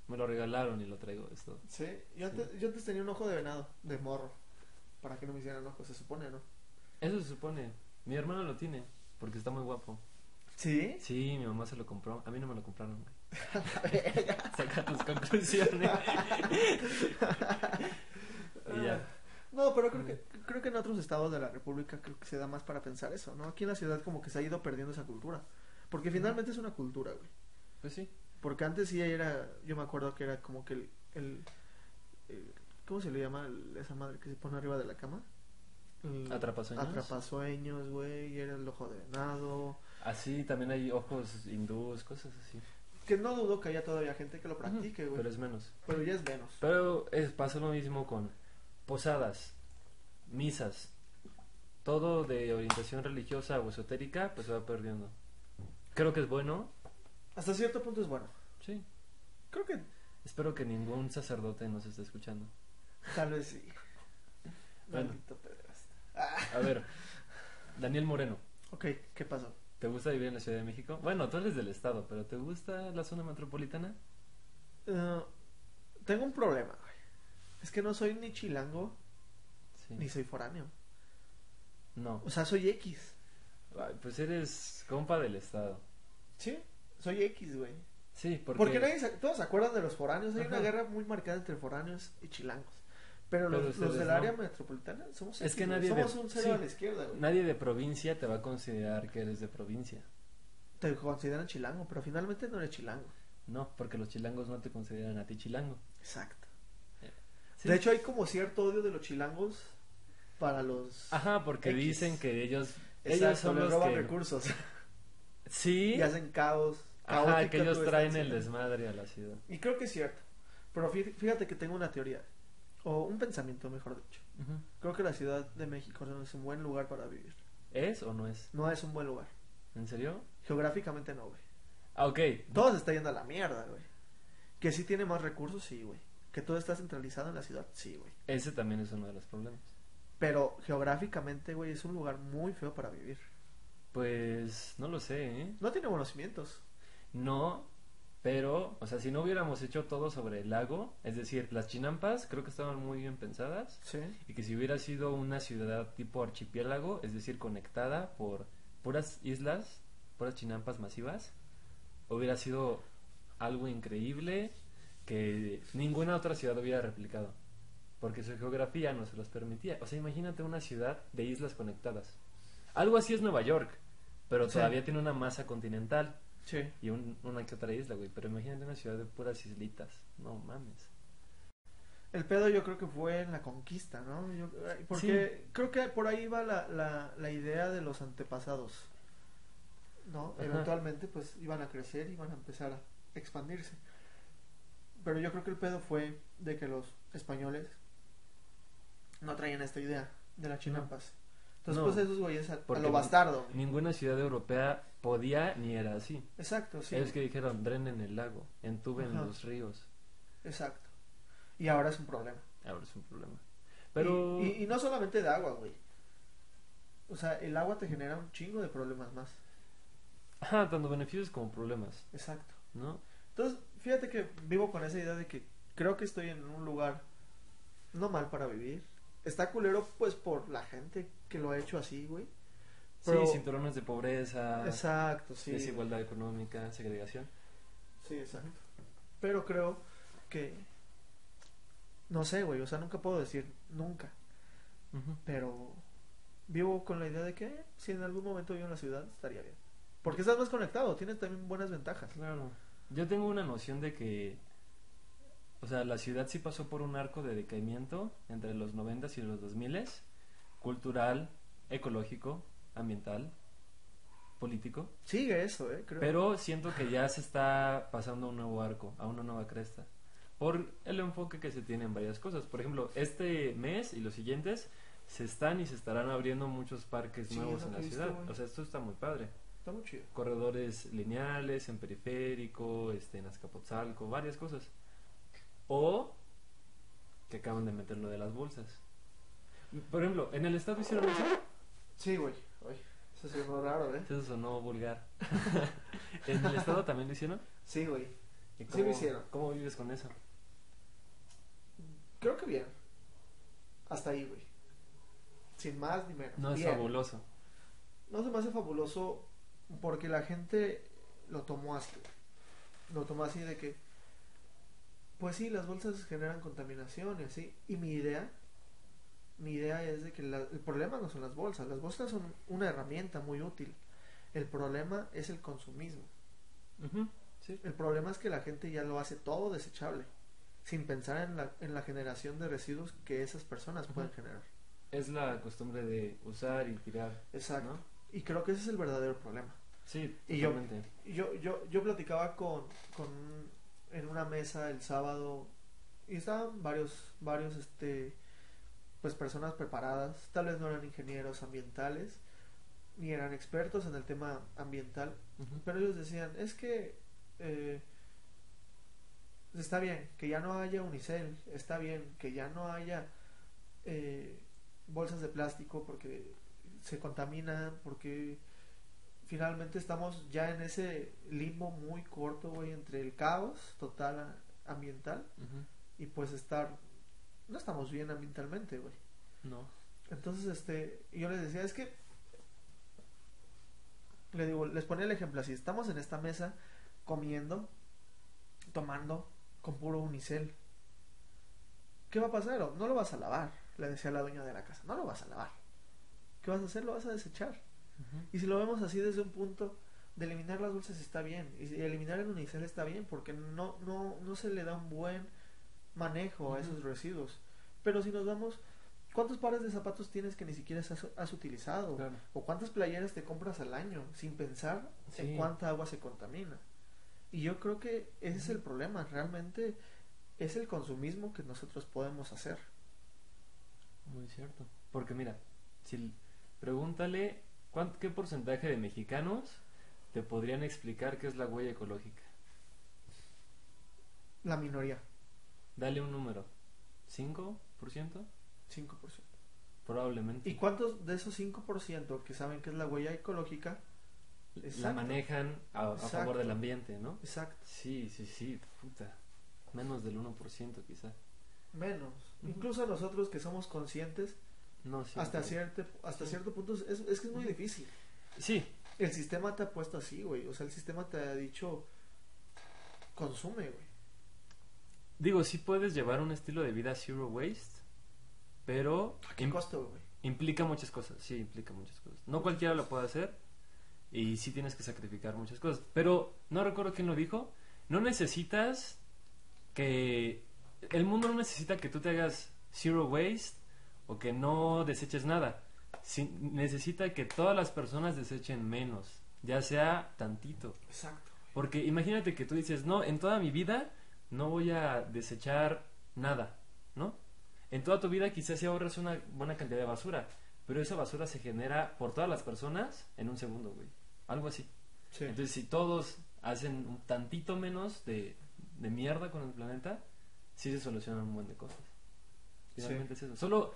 Me lo regalaron y lo traigo, es todo. Sí, yo antes, yo antes tenía un ojo de venado, de morro. Para que no me hicieran ojos, se supone, ¿no? Eso se supone. Mi hermano lo tiene, porque está muy guapo. ¿Sí? Sí, mi mamá se lo compró. A mí no me lo compraron. Saca tus conclusiones. y ya. No, pero creo que, creo que en otros estados de la República creo que se da más para pensar eso, ¿no? Aquí en la ciudad como que se ha ido perdiendo esa cultura. Porque finalmente es una cultura, güey. Pues sí. Porque antes sí era, yo me acuerdo que era como que el, el, el- ¿cómo se le llama el- esa madre que se pone arriba de la cama? Atrapasueños. Atrapasueños, güey, era el ojo de venado. Así también hay ojos hindús, cosas así. Que no dudo que haya todavía gente que lo practique, güey. Pero es menos. Pero ya es menos. Pero es, pasa lo mismo con posadas, misas, todo de orientación religiosa o esotérica, pues se va perdiendo. Creo que es bueno, Hasta cierto punto es bueno. sí. Creo que Espero que ningún sacerdote nos esté escuchando. tal vez sí. Bueno. Maldito pederasta. A ver, Daniel Moreno, Ok, ¿qué pasó? ¿Te gusta vivir en la Ciudad de México? Bueno, tú eres del estado, pero ¿te gusta la zona metropolitana? Eh, tengo un problema, güey. Es que no soy ni chilango Sí. ni soy foráneo. No. O sea, soy X. Ay, Pues eres compa del estado. ¿Sí? Soy X, güey. Sí, porque... Porque nadie se- todos se acuerdan de los foráneos. Hay Ajá. una guerra muy marcada entre foráneos y chilangos. Pero, Pero los, del no. área metropolitana somos Es que nadie Somos de- un cero sí. a la izquierda, güey. Nadie de provincia te va a considerar que eres de provincia. Te consideran chilango, pero finalmente no eres chilango. No, porque los chilangos no te consideran a ti chilango. Exacto. Sí. De hecho, hay como cierto odio de los chilangos para los... Ajá, porque X. dicen que ellos... Exacto, ellos son les los roban que... recursos Sí. y hacen caos. Ajá, que ellos traen el desmadre a la ciudad. Y creo que es cierto. Pero fí- fíjate que tengo una teoría, o un pensamiento, mejor dicho. Creo que la Ciudad de México no es un buen lugar para vivir. ¿Es o no es? No es un buen lugar. ¿En serio? Geográficamente no, güey. Ah, ok. Todo se está yendo a la mierda, güey. Que sí tiene más recursos, sí, güey. Que todo está centralizado en la ciudad, sí, güey. Ese también es uno de los problemas. Pero geográficamente, güey, es un lugar muy feo para vivir. Pues no lo sé, ¿eh? No tiene buenos cimientos. No, pero, o sea, si no hubiéramos hecho todo sobre el lago, es decir, las chinampas creo que estaban muy bien pensadas Sí. y que si hubiera sido una ciudad tipo archipiélago, es decir, conectada por puras islas, puras chinampas masivas, hubiera sido algo increíble que ninguna otra ciudad hubiera replicado, porque su geografía no se los permitía. O sea, imagínate una ciudad de islas conectadas. Algo así es Nueva York, pero Sí. todavía tiene una masa continental Sí. y un- una que otra isla, güey. Pero imagínate una ciudad de puras islitas. No mames. El pedo yo creo que fue en la conquista, ¿no? Yo- porque creo que por ahí va la, la, la idea de los antepasados, ¿no? Ajá. Eventualmente pues iban a crecer, iban a empezar a expandirse. Pero yo creo que el pedo fue de que los españoles no traían esta idea de las chinampas. Entonces No. pues esos güeyes a, a lo bastardo. Ninguna ciudad europea podía ni era así. Exacto, sí. Ellos que dijeron, drenen el lago, entuben Ajá. los ríos. Exacto. Y ahora es un problema. Ahora es un problema. Pero... Y, y- y no solamente de agua, güey. O sea, el agua te genera un chingo de problemas más. Ajá, tanto beneficios como problemas, Exacto. ¿no? Entonces, fíjate que vivo con esa idea de que creo que estoy en un lugar no mal para vivir. Está culero, pues, por la gente que lo ha hecho así, güey. Pero- Sí, cinturones de pobreza, Exacto, sí. desigualdad económica, segregación. Sí, exacto. Pero creo que. No sé, güey. O sea, nunca puedo decir nunca. Pero vivo con la idea de que eh, si en algún momento vivo en la ciudad, estaría bien. Porque estás más conectado, tienes también buenas ventajas. Claro. Yo tengo una noción de que, o sea, la ciudad sí pasó por un arco de decaimiento entre los 90 y los 2000 cultural, ecológico, ambiental, político. Sigue eso, eh, creo. Pero siento que ya se está pasando a un nuevo arco, a una nueva cresta. Por el enfoque que se tiene en varias cosas. Por ejemplo, este mes y los siguientes se están y se estarán abriendo muchos parques Sí, nuevos en la visto, ciudad. güey. O sea, esto está muy padre Está muy chido. corredores lineales en periférico, este, en Azcapotzalco, varias cosas. O que acaban de meter lo de las bolsas. Por ejemplo, en el estado hicieron eso. Sí, güey. Eso muy raro, ¿eh? Eso sonó vulgar. en el estado también lo hicieron. Sí, güey. ¿Y Sí lo hicieron. ¿Cómo vives con eso? Creo que bien. Hasta ahí, güey. Sin más ni menos. No es fabuloso. No se me hace fabuloso porque la gente lo tomó así. Lo tomó así de que, pues sí, las bolsas generan contaminación y así. Y mi idea, mi idea es de que la- el problema no son las bolsas. Las bolsas son una herramienta muy útil. El problema es el consumismo. Sí. El problema es que la gente ya lo hace todo desechable, sin pensar en la, en la generación de residuos que esas personas pueden generar. Es la costumbre de usar y tirar, Exacto. ¿no? Y creo que ese es el verdadero problema. Sí, Y yo-. Yo, yo, yo platicaba con, con en una mesa el sábado y estaban varios, varios este pues personas preparadas, tal vez no eran ingenieros ambientales, ni eran expertos en el tema ambiental, pero ellos decían, es que eh, está bien que ya no haya unicel, está bien que ya no haya eh, bolsas de plástico porque se contaminan, porque finalmente estamos ya en ese limbo muy corto, güey, entre el caos total ambiental y pues estar, no estamos bien ambientalmente, güey. No. Entonces, este, yo les decía, es que, le digo, les ponía el ejemplo así, estamos en esta mesa comiendo, tomando con puro unicel. ¿Qué va a pasar? No lo vas a lavar, le decía la dueña de la casa, no lo vas a lavar. ¿Qué vas a hacer? Lo vas a desechar. Y si lo vemos así desde un punto de eliminar las bolsas está bien, y eliminar el unicel está bien, porque no, no, no se le da un buen manejo a esos residuos. Pero si nos vamos, ¿cuántos pares de zapatos tienes que ni siquiera has, has utilizado? Claro. ¿O cuántas playeras te compras al año sin pensar en cuánta agua se contamina? Y yo creo que ese es el problema, realmente es el consumismo que nosotros podemos hacer. Muy cierto. Porque mira, si pregúntale qué porcentaje de mexicanos te podrían explicar qué es la huella ecológica. La minoría, Dale un número. ¿5%? 5%. Probablemente. ¿Y cuántos de esos 5% que saben que es la huella ecológica? la Exacto. manejan a, a favor del ambiente, ¿no? Exacto, Sí, sí, sí, puta. Menos del 1% quizá. menos. Ujú. Incluso nosotros que somos conscientes, No, sí. hasta, cierto, hasta Sí. cierto punto, es, es que es muy difícil. Sí, El sistema te ha puesto así, güey. O sea, el sistema te ha dicho, consume, güey. digo, sí puedes llevar un estilo de vida zero waste, pero ¿A qué costo, güey? implica muchas cosas. Sí, implica muchas cosas. No cualquiera lo puede hacer y sí tienes que sacrificar muchas cosas. Pero no recuerdo quién lo dijo. No necesitas que el mundo no necesita que tú te hagas zero waste o que no deseches nada. Sí, necesita que todas las personas desechen menos, ya sea tantito. Exacto. Porque imagínate que tú dices, no, en toda mi vida no voy a desechar nada, ¿no? En toda tu vida quizás si ahorras una buena cantidad de basura, pero esa basura se genera por todas las personas en un segundo, güey. Algo así. Sí. Entonces, si todos hacen un tantito menos de, de mierda con el planeta, sí se solucionan un buen de cosas. Finalmente es eso. Solo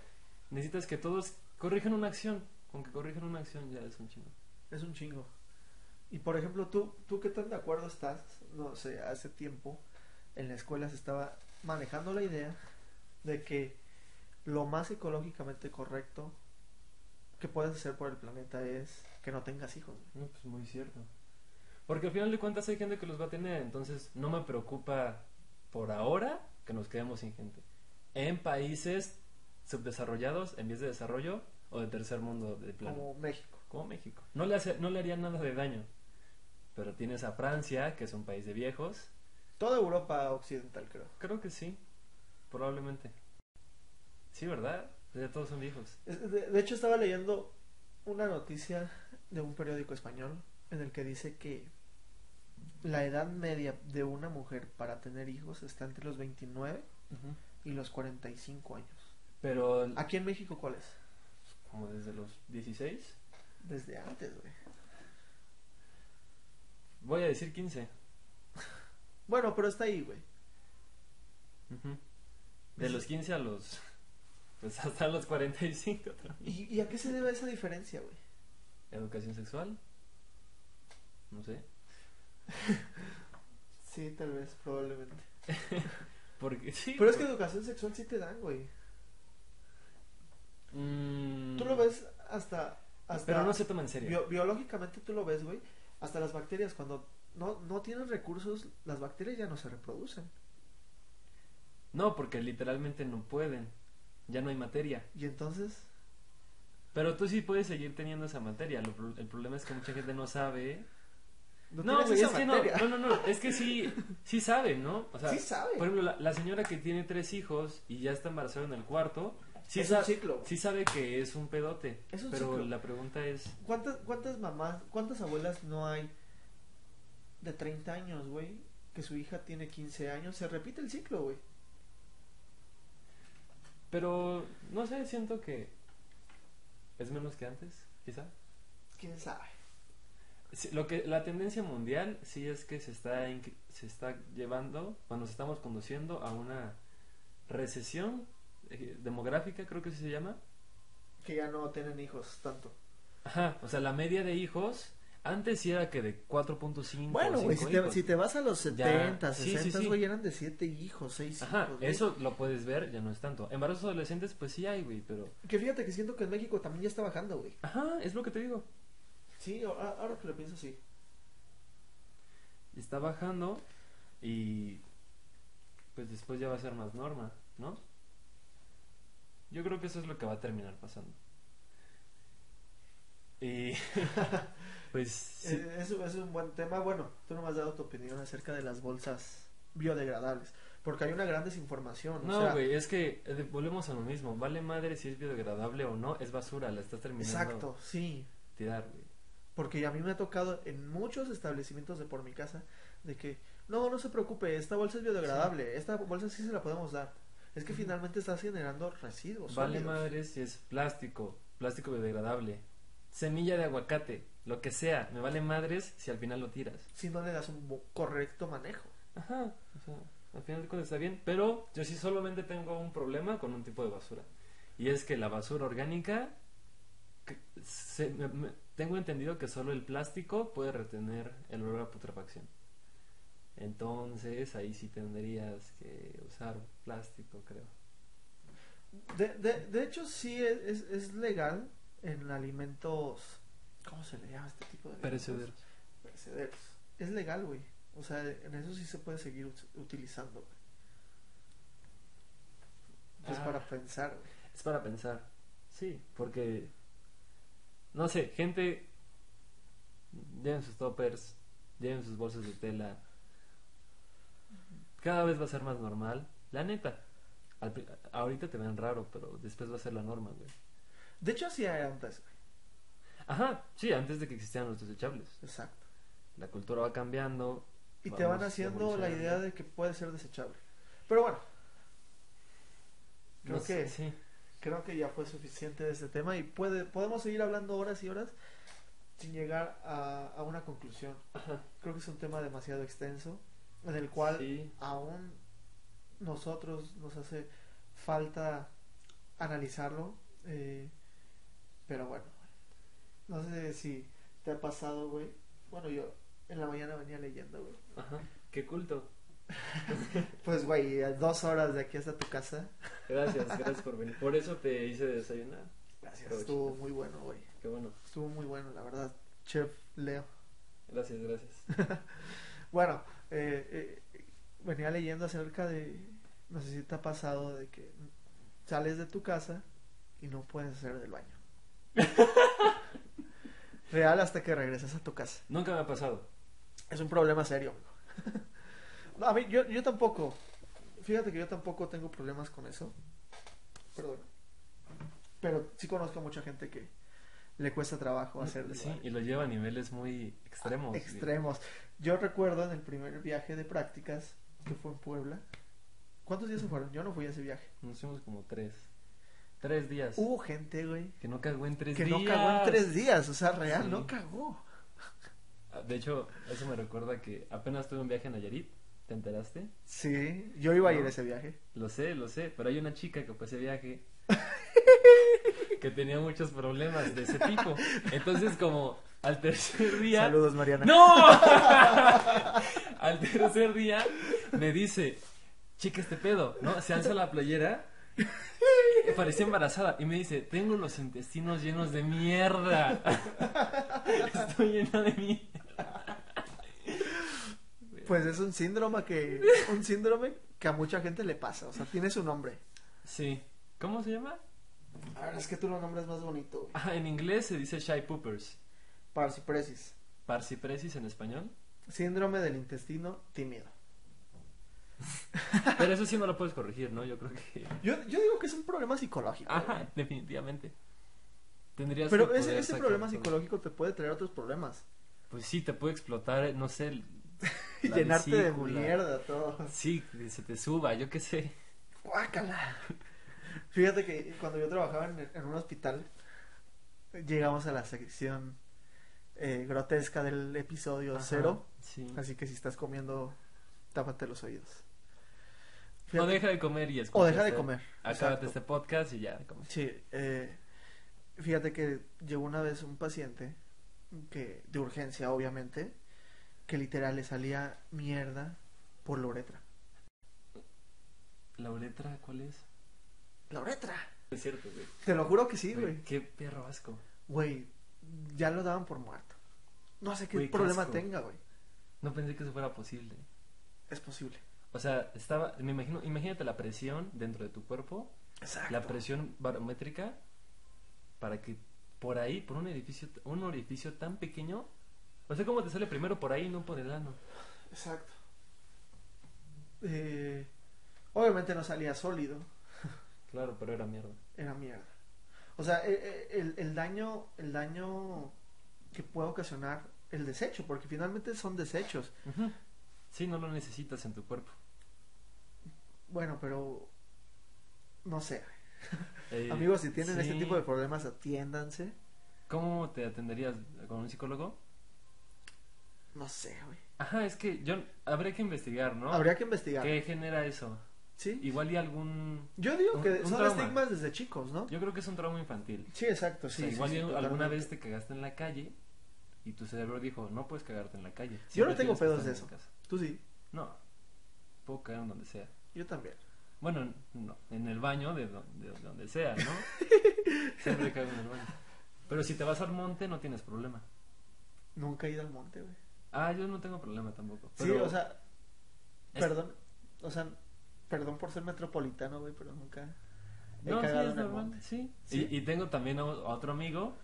necesitas que todos corrijan una acción. Con que corrijan una acción ya es un chingo. Es un chingo. Y por ejemplo, tú, tú qué tan de acuerdo estás, no sé, hace tiempo en la escuela se estaba manejando la idea de que lo más ecológicamente correcto que puedes hacer por el planeta es que no tengas hijos. güey. No, pues muy cierto. Porque al final de cuentas hay gente que los va a tener, entonces no me preocupa por ahora que nos quedemos sin gente. En países subdesarrollados, en vías de desarrollo o de tercer mundo de plano. Como México. Como México. No le, hace, no le haría nada de daño. Pero tienes a Francia, que es un país de viejos. Toda Europa occidental, creo. Creo que sí, probablemente. Sí, ¿verdad? Ya todos son viejos. De, de hecho, estaba leyendo una noticia de un periódico español en el que dice que la edad media de una mujer para tener hijos está entre los 29 y los 45 años. Pero Aquí en México, ¿cuál es? como desde los 16, Desde antes, güey. voy a decir 15. Bueno, pero está ahí, güey. De los 15 a los. Pues hasta los 45 también. ¿Y, y a qué se debe esa diferencia, güey? ¿Educación sexual? No sé. Sí, tal vez, probablemente. Porque sí. Pero es que educación sexual sí te dan, güey. Mm, Tú lo ves hasta... hasta Pero no se toma en serio. bio- biológicamente tú lo ves, güey. Hasta las bacterias, cuando no, no tienen recursos, las bacterias ya no se reproducen. No, porque literalmente no pueden. Ya no hay materia. Y entonces, Pero tú sí puedes seguir teniendo esa materia. Lo el problema es que mucha gente no sabe. no, No, güey, es que no, no, no, no, es que sí, sí sabe, ¿no? O sea, sí sabe. por ejemplo, la, la señora que tiene tres hijos y ya está embarazada en el cuarto, sí, es sa- un ciclo. sí sabe que es un pedote. Es un pero ciclo. la pregunta es, ¿Cuántas, ¿Cuántas mamás, cuántas abuelas no hay de 30 años, güey? Que su hija tiene 15 años. Se repite el ciclo, güey. pero no sé, siento que es menos que antes, quizá. ¿Quién sabe? Sí, lo que la tendencia mundial sí es que se está se está llevando, cuando nos estamos conduciendo a una recesión eh, demográfica, creo que así se llama. Que ya no tienen hijos tanto. Ajá, o sea, la media de hijos antes sí era que de 4.5 Bueno, güey, si te, hijos. si te vas a los 70, sí, sí, 60, sí. güey, eran de 7 hijos, 6 Ajá, hijos. güey. eso lo puedes ver, ya no es tanto. Embarazos adolescentes pues sí hay, güey, pero Que fíjate que siento que en México también ya está bajando, güey. ajá, es lo que te digo. Sí, ahora que lo pienso, sí. Está bajando y pues después ya va a ser más norma, ¿no? Yo creo que eso es lo que va a terminar pasando. Y pues sí. Eh, eso es un buen tema. Bueno, tú no me has dado tu opinión acerca de las bolsas biodegradables. Porque hay una gran desinformación. No, sea, güey, es que eh, volvemos a lo mismo. Vale madre si es biodegradable o no, es basura, la estás terminando Exacto, sí. tirar, güey. Porque a mí me ha tocado en muchos establecimientos de por mi casa de que, no, no se preocupe, esta bolsa es biodegradable, esta bolsa sí se la podemos dar. Es que finalmente estás generando residuos. Vale sólidos. madre si es plástico, plástico biodegradable, semilla de aguacate, lo que sea, me vale madres si al final lo tiras. Si no le das un correcto manejo. Ajá, o sea, al final de cuentas está bien, pero yo sí solamente tengo un problema con un tipo de basura. Y es que la basura orgánica, que se- me- me- tengo entendido que solo el plástico puede retener el olor a putrefacción. Entonces ahí sí tendrías que usar plástico, creo. De, de, de hecho, sí es, es, es legal en alimentos. ¿Cómo se le llama este tipo de alimentos? Perecederos. Perecederos. Es legal, güey. O sea, en eso sí se puede seguir ut- utilizando, güey. Es Ah. para pensar, güey. Es para pensar. Sí, porque. No sé, gente. Lleven sus toppers, lleven sus bolsas de tela. Cada vez va a ser más normal. La neta. Al ahorita te ven raro, pero después va a ser la norma, güey. De hecho, sí hay antes, güey. Ajá, sí, antes de que existieran los desechables. Exacto. La cultura va cambiando. Y te van haciendo la idea de que puede ser desechable. Pero bueno, creo No sé, que- Sí. creo que ya fue suficiente de este tema y puede, podemos seguir hablando horas y horas sin llegar a, a una conclusión. Ajá. Creo que es un tema demasiado extenso en el cual Sí. aún nosotros nos hace falta analizarlo. eh, pero bueno, no sé si te ha pasado, güey. Bueno, yo en la mañana venía leyendo, güey. Ajá. Qué culto. Pues, güey, a dos horas de aquí hasta tu casa. Gracias, gracias por venir. Por eso te hice desayunar. Gracias. Estuvo muy bueno, güey. Qué bueno. Estuvo muy bueno, la verdad. Chef Leo. Gracias, gracias. Bueno, eh, eh, venía leyendo acerca de, no sé si te ha pasado, de que sales de tu casa y no puedes hacer del baño. Real hasta que regresas a tu casa. Nunca me ha pasado. Es un problema serio, a mí, yo, yo tampoco. Fíjate que yo tampoco tengo problemas con eso. Perdón. Pero sí conozco a mucha gente que le cuesta trabajo hacer del Sí, y lo lleva a niveles muy extremos. extremos. Yo recuerdo en el primer viaje de prácticas que fue en Puebla. ¿Cuántos días se fueron? Yo no fui a ese viaje. Nos fuimos como tres. Tres días. Hubo gente, güey, que no cagó en tres que días. no cagó en tres días. O sea, real, Sí. no cagó. Ah, De hecho, eso me recuerda que apenas tuve un viaje a Nayarit. ¿Te enteraste? Sí, yo iba a ir No. a ese viaje. Lo sé, lo sé. Pero hay una chica que fue a ese viaje. Que tenía muchos problemas de ese tipo. Entonces, como al tercer día. Saludos, Mariana. ¡No! al tercer día me dice, chica, este pedo, ¿no? Se alza la playera, parecía embarazada, y me dice, tengo los intestinos llenos de mierda. Estoy llena de mierda. Pues es un síndrome que, un síndrome que a mucha gente le pasa, o sea, tiene su nombre. Sí. ¿Cómo se llama? A ver, es que tú lo nombres más bonito, güey. Ah, en inglés se dice shy poopers. Parsipresis. Parsipresis en español. Síndrome del intestino tímido. Pero eso sí no lo puedes corregir, ¿no? Yo creo que... Yo, yo digo que es un problema psicológico. güey. Ajá, definitivamente. Tendrías Pero que ese, ese problema psicológico te puede traer otros problemas. Pues sí, te puede explotar, no sé... llenarte de mierda todo. Sí, que se te suba, yo qué sé. Guácala. Fíjate que cuando yo trabajaba en, en un hospital, llegamos a la sección eh, grotesca del episodio Ajá, cero. Sí. Así que si estás comiendo, tápate los oídos. O deja de comer y escucha. o deja de este- comer. Acábate este podcast y ya, comes. Sí, eh, fíjate que llegó una vez un paciente que de urgencia, obviamente, que literal le salía mierda por la uretra. ¿La uretra cuál es? La uretra. Es cierto, güey. Te lo juro que sí, Güey. Qué perro asco. Güey, ya lo daban por muerto. No sé qué Güey, qué problema asco. tenga, güey. No pensé que eso fuera posible. Es posible. O sea, estaba, me imagino, imagínate la presión dentro de tu cuerpo, Exacto. la presión barométrica, para que por ahí, por un edificio, un orificio tan pequeño, o sea, cómo te sale primero por ahí y no por el ano. Exacto. Eh, obviamente no salía sólido, Claro, pero era mierda. era mierda. O sea, eh, eh, el, el daño, el daño que puede ocasionar el desecho, porque finalmente son desechos. Ujú. Sí, no lo necesitas en tu cuerpo. Bueno, pero no sé. Eh, Amigos, si tienen este tipo de problemas, atiéndanse. ¿Cómo te atenderías con un psicólogo? No sé, güey. Ajá, es que yo habría que investigar, ¿no? Habría que investigar. ¿Qué genera eso? ¿Sí? Igual y algún Yo digo un- que un son trauma. estigmas desde chicos, ¿no? Yo creo que es un trauma infantil. Sí, exacto, O sí. sea, sí, igual sí, y alguna totalmente. vez te cagaste en la calle y tu cerebro dijo, no puedes cagarte en la calle. Yo no tengo pedos de eso. casa". Tú sí, No, puedo cagar en donde sea. yo también. Bueno, no, en el baño de, do- de donde sea, ¿no? Siempre cago en el baño. Pero si te vas al monte no tienes problema. Nunca he ido al monte, güey. Ah, yo no tengo problema tampoco. Sí, o sea, es- perdón, o sea, perdón por ser metropolitano, güey, pero nunca he No, sí, cagado es en el normal, monte. sí. ¿Sí? Y, y tengo también a otro amigo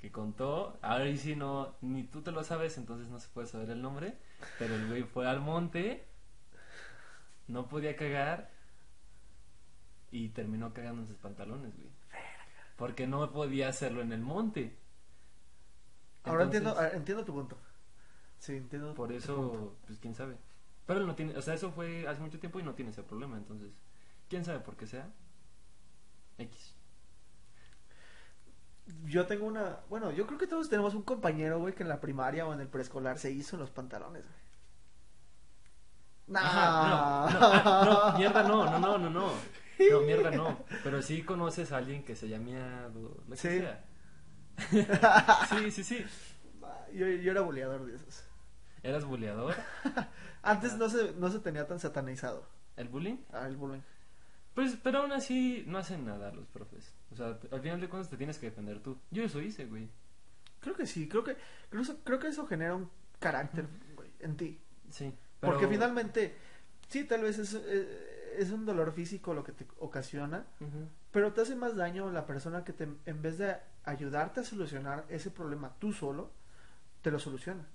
que contó, ahora y si no, ni tú te lo sabes, entonces no se puede saber el nombre, pero el güey fue al monte, no podía cagar y terminó cagando en sus pantalones, güey. Porque no podía hacerlo en el monte. Ahora entiendo, ah, entiendo tu punto. Sí, entiendo. Por tu punto. eso, pues quién sabe. Pero él no tiene, o sea, eso fue hace mucho tiempo y no tiene ese problema, entonces, quién sabe por qué sea. X. Yo tengo una, bueno, yo creo que todos tenemos un compañero, güey, que en la primaria o en el preescolar se hizo en los pantalones, güey. Nah. Ajá, no, no, ah, no, mierda no, no, no, no, no. No, mierda no. Pero sí conoces a alguien que se llame lo que Sí. sea. Sí, sí, sí. Yo, yo era boleador de esos. ¿Eras buleador? Antes Ah. no se, no se tenía tan satanizado ¿El bullying? ah, el bullying. Pues, pero aún así no hacen nada los profes. O sea, al final de cuentas te tienes que defender tú. Yo eso hice, güey. Creo que sí, creo que, creo, eso- creo que eso genera un carácter, güey, en ti. Sí. Pero... Porque finalmente, sí, tal vez es, eh, es un dolor físico lo que te ocasiona, pero te hace más daño la persona que te, en vez de ayudarte a solucionar ese problema tú solo, te lo soluciona.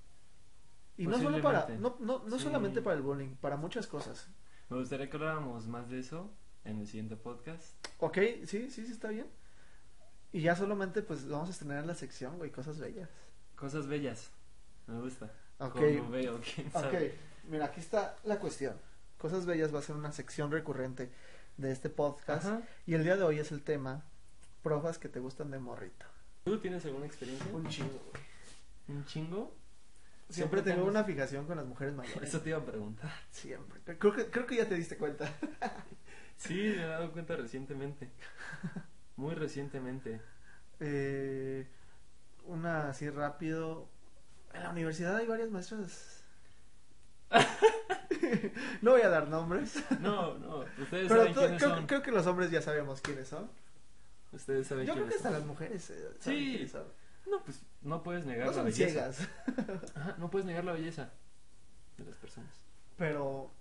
Y no solo para, no, no, no Sí. solamente para el bullying, para muchas cosas. Me gustaría que habláramos más de eso en el siguiente podcast. Ok, sí, sí, sí, está bien. Y ya solamente, pues, vamos a estrenar la sección, güey, cosas bellas. Cosas bellas. Me gusta. Ok, veo, quién ok. sabe. Mira, aquí está la cuestión. Cosas bellas va a ser una sección recurrente de este podcast. Ajá. Y el día de hoy es el tema, profas que te gustan de morrito. ¿Tú tienes alguna experiencia? Un chingo, güey. ¿Un chingo? Siempre Siempre tengo una fijación con las mujeres mayores. Eso te iba a preguntar. Siempre. Creo que, creo que ya te diste cuenta. Sí, me he dado cuenta recientemente. Muy recientemente. Eh, una así rápido. En la universidad hay varias maestras no voy a dar nombres. No, no, ustedes Pero saben quiénes creo, son. creo que los hombres ya sabemos quiénes son. Ustedes saben Yo creo quiénes que hasta son. las mujeres eh, saben Sí. quiénes son. No, pues no puedes negar No la son belleza. ciegas. Ajá, no puedes negar la belleza de las personas. Pero.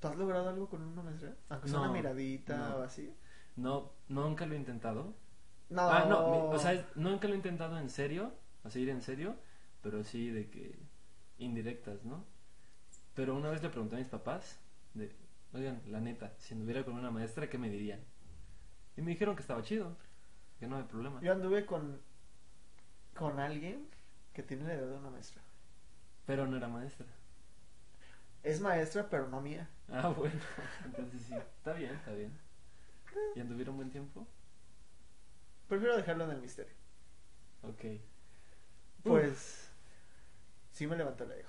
¿Tú has logrado algo con una maestra? Aunque sea No, una miradita no. o así. No, nunca lo he intentado. No. Ah, no, mi- o sea, nunca lo he intentado en serio, así ir en serio, pero sí de que indirectas, ¿no? Pero una vez le pregunté a mis papás, de, oigan, la neta, si anduviera con una maestra, ¿qué me dirían? Y me dijeron que estaba chido, que no hay problema. Yo anduve con. Con alguien que tiene la edad de una maestra. Pero no era maestra. Es maestra, pero no mía. Ah, bueno, entonces sí, está bien, está bien. ¿Y anduvieron buen tiempo? Prefiero dejarlo en el misterio. Ok. Pues. Sí me levantó el ego.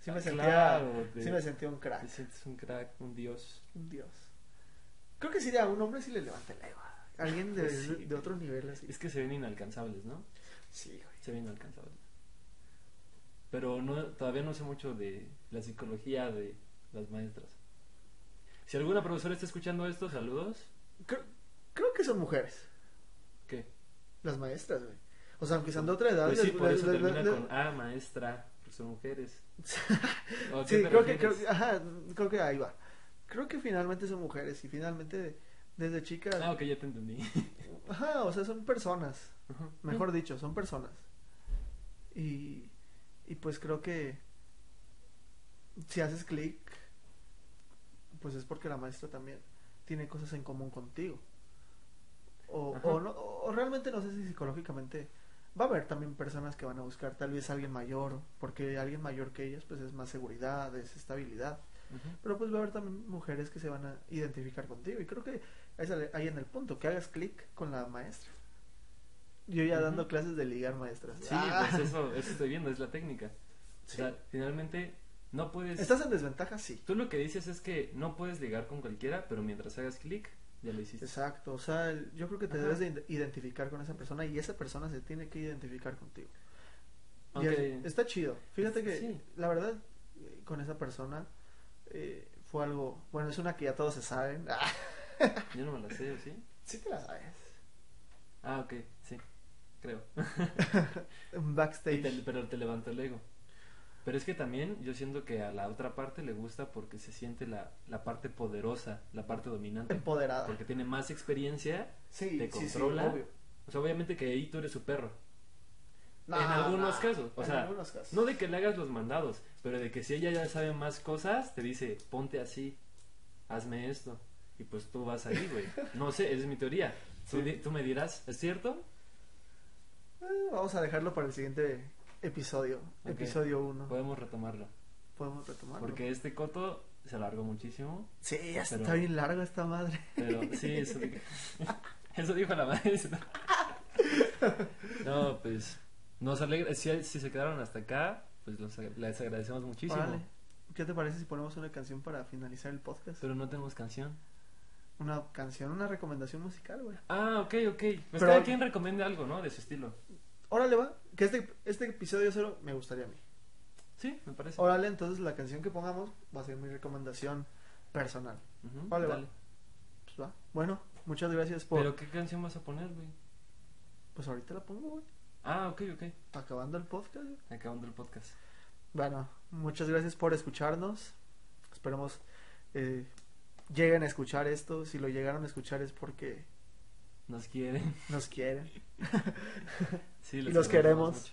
Sí me Ah, sentía. claro, te- Sí me sentía un crack. Te sientes un crack, un dios. Un dios. Creo que sí, a un hombre sí le levanta el ego. Alguien de, sí. de otro nivel así. Es que se ven inalcanzables, ¿no? Sí, güey. Se ven inalcanzables. Pero no, todavía no sé mucho de la psicología de las maestras. Si alguna profesora está escuchando esto, saludos. Creo, creo que son mujeres. ¿Qué? Las maestras, güey. O sea, aunque sean de otra edad. Pues sí, por eso les- termina les- con ah, maestra, pues son mujeres. ¿O a qué Sí, creo que, creo, que- ajá, creo que ahí va. Creo que finalmente son mujeres y finalmente desde chicas. Ah, ok, ya te entendí. Ajá, o sea, son personas. Ajá. Mejor dicho, son personas. Y, y pues creo que si haces clic, pues es porque la maestra también tiene cosas en común contigo. O, o, no, o realmente no sé si psicológicamente va a haber también personas que van a buscar tal vez alguien mayor, porque alguien mayor que ellas pues es más seguridad, es estabilidad. Pero pues va a haber también mujeres que se van a identificar contigo. Y creo que es ahí en el punto, que hagas clic con la maestra. Yo ya dando clases de ligar maestras. Sí, Ah. pues eso, eso estoy viendo, es la técnica. Sí. O sea, finalmente no puedes... ¿Estás en desventaja? Sí. Tú lo que dices es que no puedes ligar con cualquiera, pero mientras hagas clic, ya lo hiciste. Exacto. O sea, yo creo que te Ajá. debes de id- identificar con esa persona y esa persona se tiene que identificar contigo. Y Aunque- es- está chido. Fíjate que Sí. la verdad, eh, con esa persona eh, fue algo... Bueno, es una que ya todos se saben. Yo no me la sé, ¿o sí? sí te la sabes. Ah, ok, sí, creo. Un backstage. te- pero te levanta el ego. Pero es que también yo siento que a la otra parte le gusta porque se siente la, la parte poderosa, la parte dominante. Empoderada. Porque tiene más experiencia, Sí, te sí, sí, controla. obvio. O sea, obviamente que ahí tú eres su perro. No, en algunos no, casos, o sea, casos. No de que le hagas los mandados, pero de que si ella ya sabe más cosas, te dice, ponte así, hazme esto. Y pues tú vas ahí, güey. No sé, esa es mi teoría. Tú, tú me dirás, ¿es cierto? Eh, vamos a dejarlo para el siguiente episodio. Episodio 1. Podemos retomarlo. Podemos retomarlo. Porque este coto se alargó muchísimo. Sí, ya Pero- está bien largo esta madre. Pero sí, eso, eso dijo la maestra. No, pues nos alegra. Si, si se quedaron hasta acá, pues los les agradecemos muchísimo. Órale. ¿Qué te parece si ponemos una canción para finalizar el podcast? Pero no tenemos canción. Una canción, una recomendación musical, güey. Ah, ok, ok. Pues Pero- cada quien recomiende algo, ¿no? De su estilo. Órale, va. Que este, este episodio cero me gustaría a mí. Sí, me parece. Órale, entonces la canción que pongamos va a ser mi recomendación personal. Ujú, Vale, va. dale. Pues va. Bueno, muchas gracias por. Pero ¿qué canción vas a poner, güey? Pues ahorita la pongo, güey. Ah, ok, ok. Acabando el podcast, güey. Acabando el podcast. Bueno, muchas gracias por escucharnos. Esperemos eh, lleguen a escuchar esto. Si lo llegaron a escuchar es porque Nos quieren. nos quieren. Sí, Y los queremos. mucho.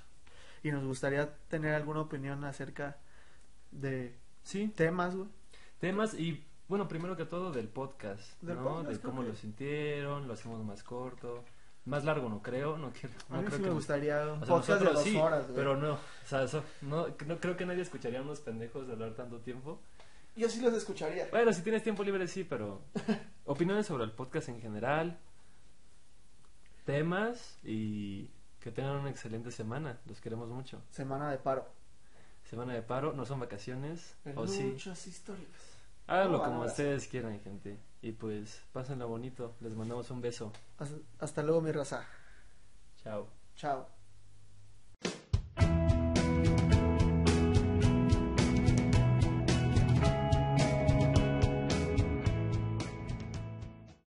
Y nos gustaría tener alguna opinión acerca de Sí, temas, güey. temas y, bueno, primero que todo del podcast, Del ¿no? podcast, de cómo lo sintieron, lo hacemos más corto. Más largo no creo, no quiero. A mí creo sí que me gustaría un o sea, podcast de dos sí, horas, güey. pero no, o sea, eso, no, no creo que nadie escucharía a unos pendejos de hablar tanto tiempo. Yo sí los escucharía. Bueno, si tienes tiempo libre sí, pero opiniones sobre el podcast en general, temas y que tengan una excelente semana. Los queremos mucho. Semana de paro. Semana de paro, no son vacaciones, o sí. Muchas historias. Háganlo como ustedes quieran, gente. Y pues, pásenlo bonito. Les mandamos un beso. Hasta- Hasta luego, mi raza. Chao. Chao.